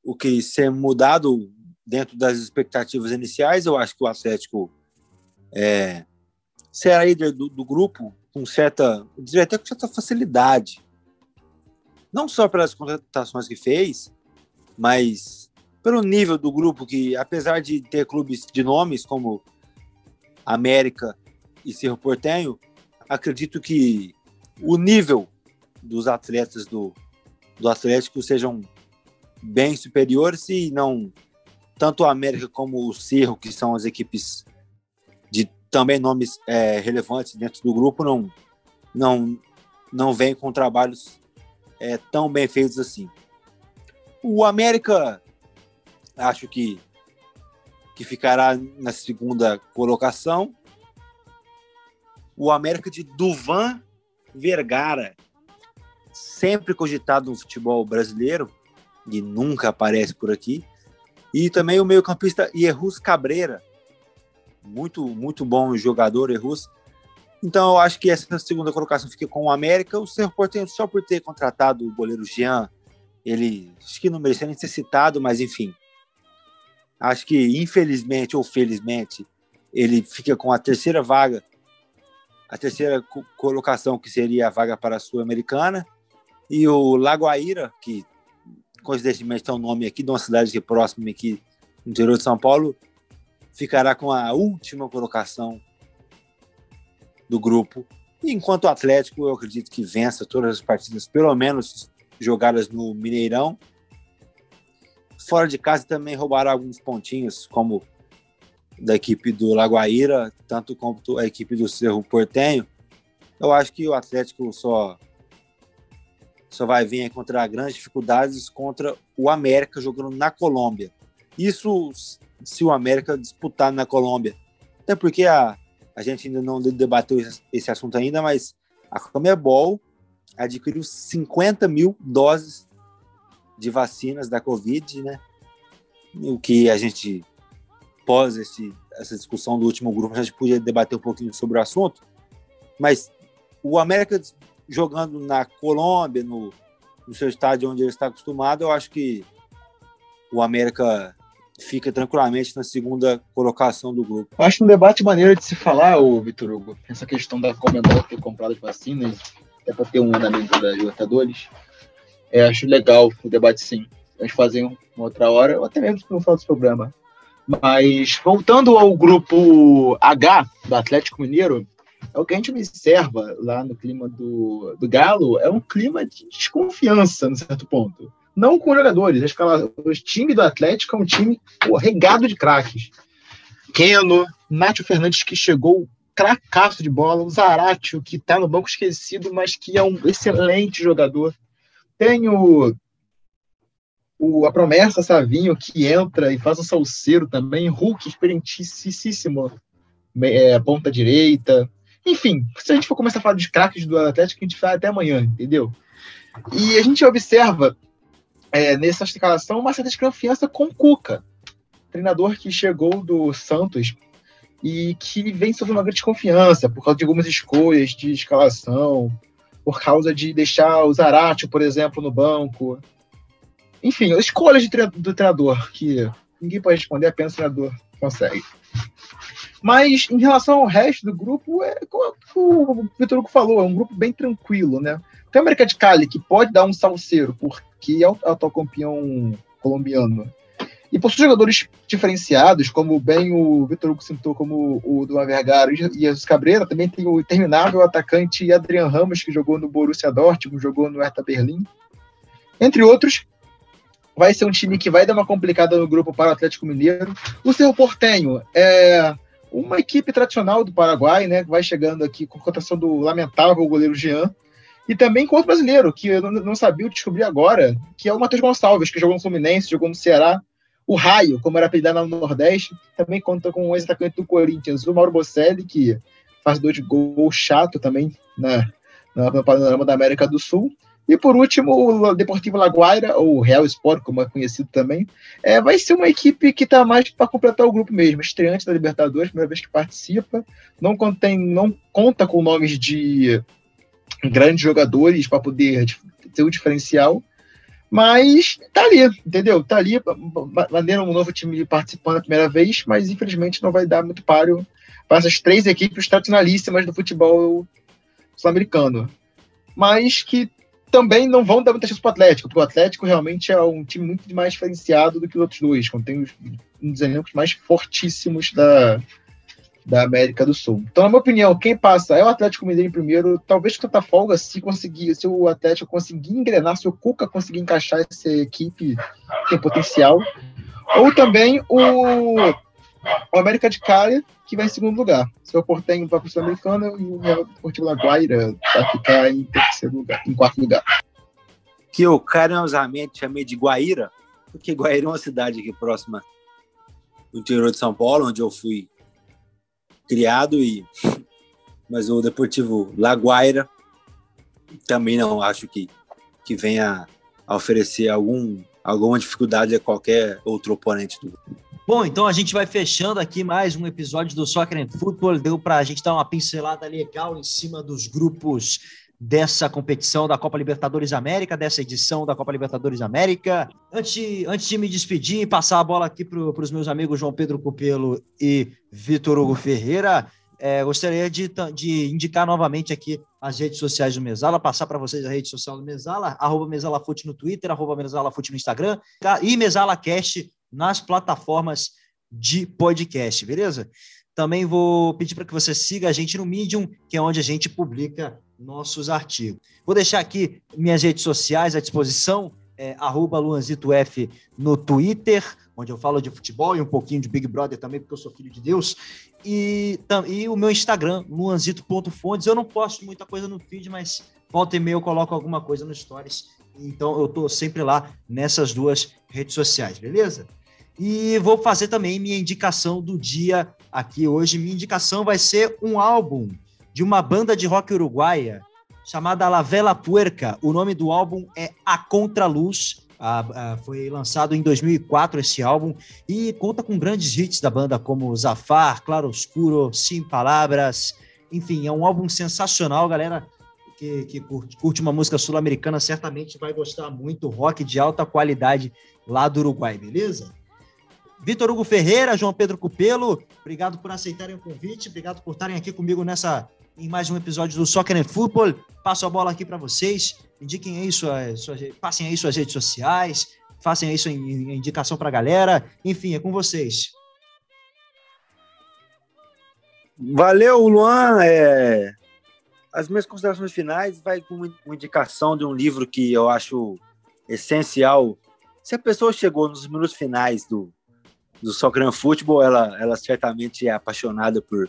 o que ser mudado dentro das expectativas iniciais. Eu acho que o Atlético é, será líder do, do grupo com certa, diria até com certa facilidade. Não só pelas contratações que fez, mas pelo nível do grupo que, apesar de ter clubes de nomes como América e Cerro Portenho, acredito que o nível dos atletas do, do Atlético sejam bem superiores e não tanto a América como o Cerro, que são as equipes de também nomes é, relevantes dentro do grupo, não não não vem com trabalhos é, tão bem feitos assim. O América acho que que ficará na segunda colocação. O América de Duvan Vergara, sempre cogitado no futebol brasileiro, e nunca aparece por aqui. E também o meio-campista Ierrus Cabreira, muito muito bom jogador Ierrus. Então eu acho que essa segunda colocação fica com o América. O Cerro Porteño só por ter contratado o goleiro Jean, ele acho que não merecia nem ser citado, mas enfim. Acho que infelizmente ou felizmente ele fica com a terceira vaga, a terceira colocação que seria a vaga para a Sul-Americana. E o Lagoaíra, que coincidentemente tem um nome aqui de uma cidade aqui próxima aqui no interior de São Paulo, ficará com a última colocação do grupo. Enquanto o Atlético, eu acredito que vença todas as partidas, pelo menos jogadas no Mineirão. Fora de casa também roubará alguns pontinhos, como da equipe do Lagoaíra, tanto quanto a equipe do Cerro Portenho. Eu acho que o Atlético só só vai vir a encontrar grandes dificuldades contra o América jogando na Colômbia. Isso se o América disputar na Colômbia. Até porque a, a gente ainda não debateu esse, assunto ainda, mas a Comebol adquiriu 50 mil doses de vacinas da Covid, né? O que a gente, pós esse, essa discussão do último grupo, a gente podia debater um pouquinho sobre o assunto, mas o América jogando na Colômbia, no, no seu estádio onde ele está acostumado, eu acho que o América fica tranquilamente na segunda colocação do grupo. Eu acho um debate maneiro de se falar, o Vitor Hugo, essa questão da Comembol ter comprado as vacinas, até para ter um andamento da Libertadores. É, acho legal o debate sim. Vamos fazer uma outra hora, ou até mesmo não falar desse programa. Mas voltando ao grupo H do Atlético Mineiro, é o que a gente observa lá no clima do, do Galo, é um clima de desconfiança, no certo ponto. Não com jogadores, escala, o time do Atlético é um time pô, regado de craques. Keno, Nátio Fernandes, que chegou cracaço de bola, o Zaratio, que está no banco esquecido, mas que é um excelente jogador. Tem o, o, a promessa Savinho, que entra e faz um salseiro também. Hulk, experientíssimo, é, ponta direita. Enfim, se a gente for começar a falar de craques do Atlético, a gente vai até amanhã, entendeu? E a gente observa é, nessa escalação uma certa desconfiança com o Cuca, treinador que chegou do Santos e que vem sofrendo uma grande desconfiança por causa de algumas escolhas de escalação, por causa de deixar o Zarate, por exemplo, no banco. Enfim, escolhas de, do treinador que ninguém pode responder, apenas o treinador consegue. Mas em relação ao resto do grupo, é como o Vitor Hugo falou, é um grupo bem tranquilo, né? Tem a América de Cali, que pode dar um salseiro, porque é o atual campeão colombiano. E possui jogadores diferenciados, como bem o Vitor Hugo citou, como o do Vergara e Jesus Cabreira. Também tem o interminável atacante Adrian Ramos, que jogou no Borussia Dortmund, jogou no Hertha Berlim. Entre outros, vai ser um time que vai dar uma complicada no grupo para o Atlético Mineiro. O Cerro Portenho é uma equipe tradicional do Paraguai, né? Vai chegando aqui com a cotação do lamentável goleiro Jean. E também com outro brasileiro, que eu não sabia, eu descobri agora, que é o Matheus Gonçalves, que jogou no Fluminense, jogou no Ceará, o Raio, como era apelidado no Nordeste, também conta com o ex-atacante do Corinthians, o Mauro Bocelli, que faz dois de gol chato também na, no panorama da América do Sul. E por último, o Deportivo Laguaira, ou Real Sport, como é conhecido também, é, vai ser uma equipe que está mais para completar o grupo mesmo. Estreante da Libertadores, primeira vez que participa, não, contém, não conta com nomes de grandes jogadores para poder ter o diferencial, mas tá ali, entendeu? Tá ali, maneira um novo time participando a primeira vez, mas infelizmente não vai dar muito páreo para essas três equipes tradicionalíssimas do futebol sul-americano. Mas que também não vão dar muita chance para o Atlético, porque o Atlético realmente é um time muito mais diferenciado do que os outros dois, contém um dos elencos mais fortíssimos da, da América do Sul. Então, na minha opinião, quem passa é o Atlético Mineiro em primeiro, talvez com tanta folga, se conseguir, se o Atlético conseguir engrenar, se o Cuca conseguir encaixar essa equipe tem potencial, ou também o, o América de Cali, que vai em segundo lugar. Se o Portenho vai para o Sul-Americano e o Deportivo Laguaira vai ficar em terceiro lugar, em quarto lugar. Que eu carinhosamente chamei de Guaíra, porque Guaíra é uma cidade aqui próxima do interior de São Paulo, onde eu fui criado e mas o Deportivo Laguaira também não acho que que venha a oferecer algum alguma dificuldade a qualquer outro oponente do Bom, então a gente vai fechando aqui mais um episódio do Soccer and Football. Deu para a gente dar uma pincelada legal em cima dos grupos dessa competição da Copa Libertadores América, dessa edição da Copa Libertadores América. Antes antes de me despedir e passar a bola aqui para os meus amigos João Pedro Cupelo e Vitor Hugo Ferreira, é, gostaria de, de, indicar novamente aqui as redes sociais do Mesala, passar para vocês a rede social do Mesala, arroba MesalaFute no Twitter, arroba MesalaFute no Instagram e MesalaCast nas plataformas de podcast, beleza? Também vou pedir para que você siga a gente no Medium, que é onde a gente publica nossos artigos. Vou deixar aqui minhas redes sociais à disposição, é, LuanzitoF no Twitter, onde eu falo de futebol e um pouquinho de Big Brother também, porque eu sou filho de Deus. E, e o meu Instagram, luanzito.fontes. Eu não posto muita coisa no feed, mas volta e meia eu coloco alguma coisa no Stories. Então eu estou sempre lá nessas duas redes sociais, beleza? E vou fazer também minha indicação do dia aqui hoje. Minha indicação vai ser um álbum de uma banda de rock uruguaia chamada La Vela Puerca. O nome do álbum é A Contraluz. Ah, foi lançado em 2004 esse álbum e conta com grandes hits da banda como Zafar, Claro Oscuro, Sim Palavras. Enfim, é um álbum sensacional, galera. Que, que curte, curte uma música sul-americana certamente vai gostar muito. Rock de alta qualidade lá do Uruguai, beleza? Vitor Hugo Ferreira, João Pedro Cupelo, obrigado por aceitarem o convite, obrigado por estarem aqui comigo nessa em mais um episódio do Soccer and Football. Passo a bola aqui para vocês. Indiquem aí suas, suas, passem aí suas redes sociais, façam aí sua indicação para a galera. Enfim, é com vocês. Valeu, Luan. É... As minhas considerações finais vai com uma indicação de um livro que eu acho essencial. Se a pessoa chegou nos minutos finais do, do Soccer Football, ela, ela certamente é apaixonada por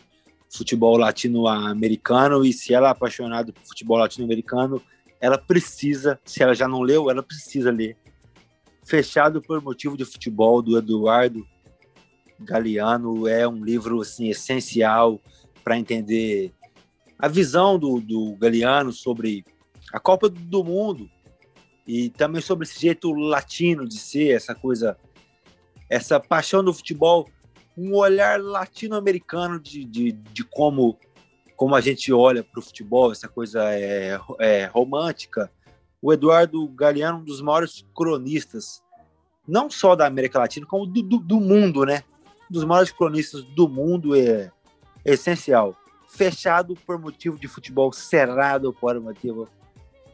futebol latino-americano e se ela é apaixonada por futebol latino-americano, ela precisa, se ela já não leu, ela precisa ler. Fechado por motivo de futebol do Eduardo Galeano é um livro assim essencial para entender a visão do, do Galeano sobre a Copa do Mundo e também sobre esse jeito latino de ser, essa coisa, essa paixão do futebol um olhar latino-americano de, de, de, como, como a gente olha para o futebol, essa coisa é, é, romântica. O Eduardo Galeano, um dos maiores cronistas, não só da América Latina, como do, do, do mundo, né? dos maiores cronistas do mundo é, é essencial. Fechado por motivo de futebol, cerrado por motivo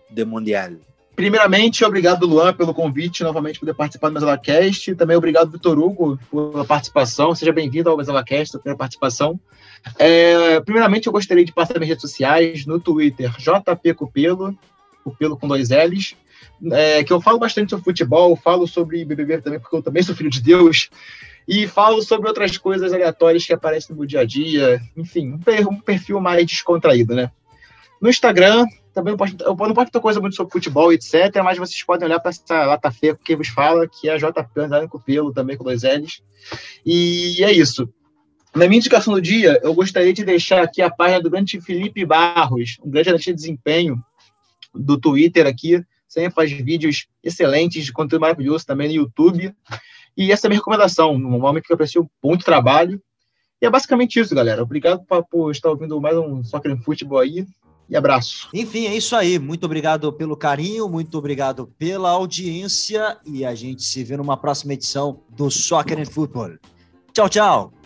de mundial. Primeiramente, obrigado, Luan, pelo convite, novamente poder participar do MesalaCast. Também obrigado, Vitor Hugo, pela participação. Seja bem-vindo ao MesalaCast, a primeira participação. É, primeiramente, eu gostaria de passar minhas redes sociais, no Twitter, JP Cupelo, Cupelo com dois L's, é, que eu falo bastante sobre futebol, falo sobre BBB também, porque eu também sou filho de Deus, e falo sobre outras coisas aleatórias que aparecem no dia a dia, enfim, um perfil mais descontraído, né? No Instagram, também não posto, eu não posto muita coisa muito sobre futebol, etc., mas vocês podem olhar para essa lata feia que vos fala, que é a JP Andando com Pelo, também com dois L's. E é isso. Na minha indicação do dia, eu gostaria de deixar aqui a página do grande Felipe Barros, um grande analista de desempenho do Twitter aqui, sempre faz vídeos excelentes de conteúdo maravilhoso também no YouTube. E essa é a minha recomendação, um homem que eu aprecio muito trabalho. E é basicamente isso, galera. Obrigado por, por estar ouvindo mais um Soccer em Futebol aí. E abraço. Enfim, é isso aí. Muito obrigado pelo carinho, muito obrigado pela audiência. E a gente se vê numa próxima edição do Soccer and Football. Tchau, tchau.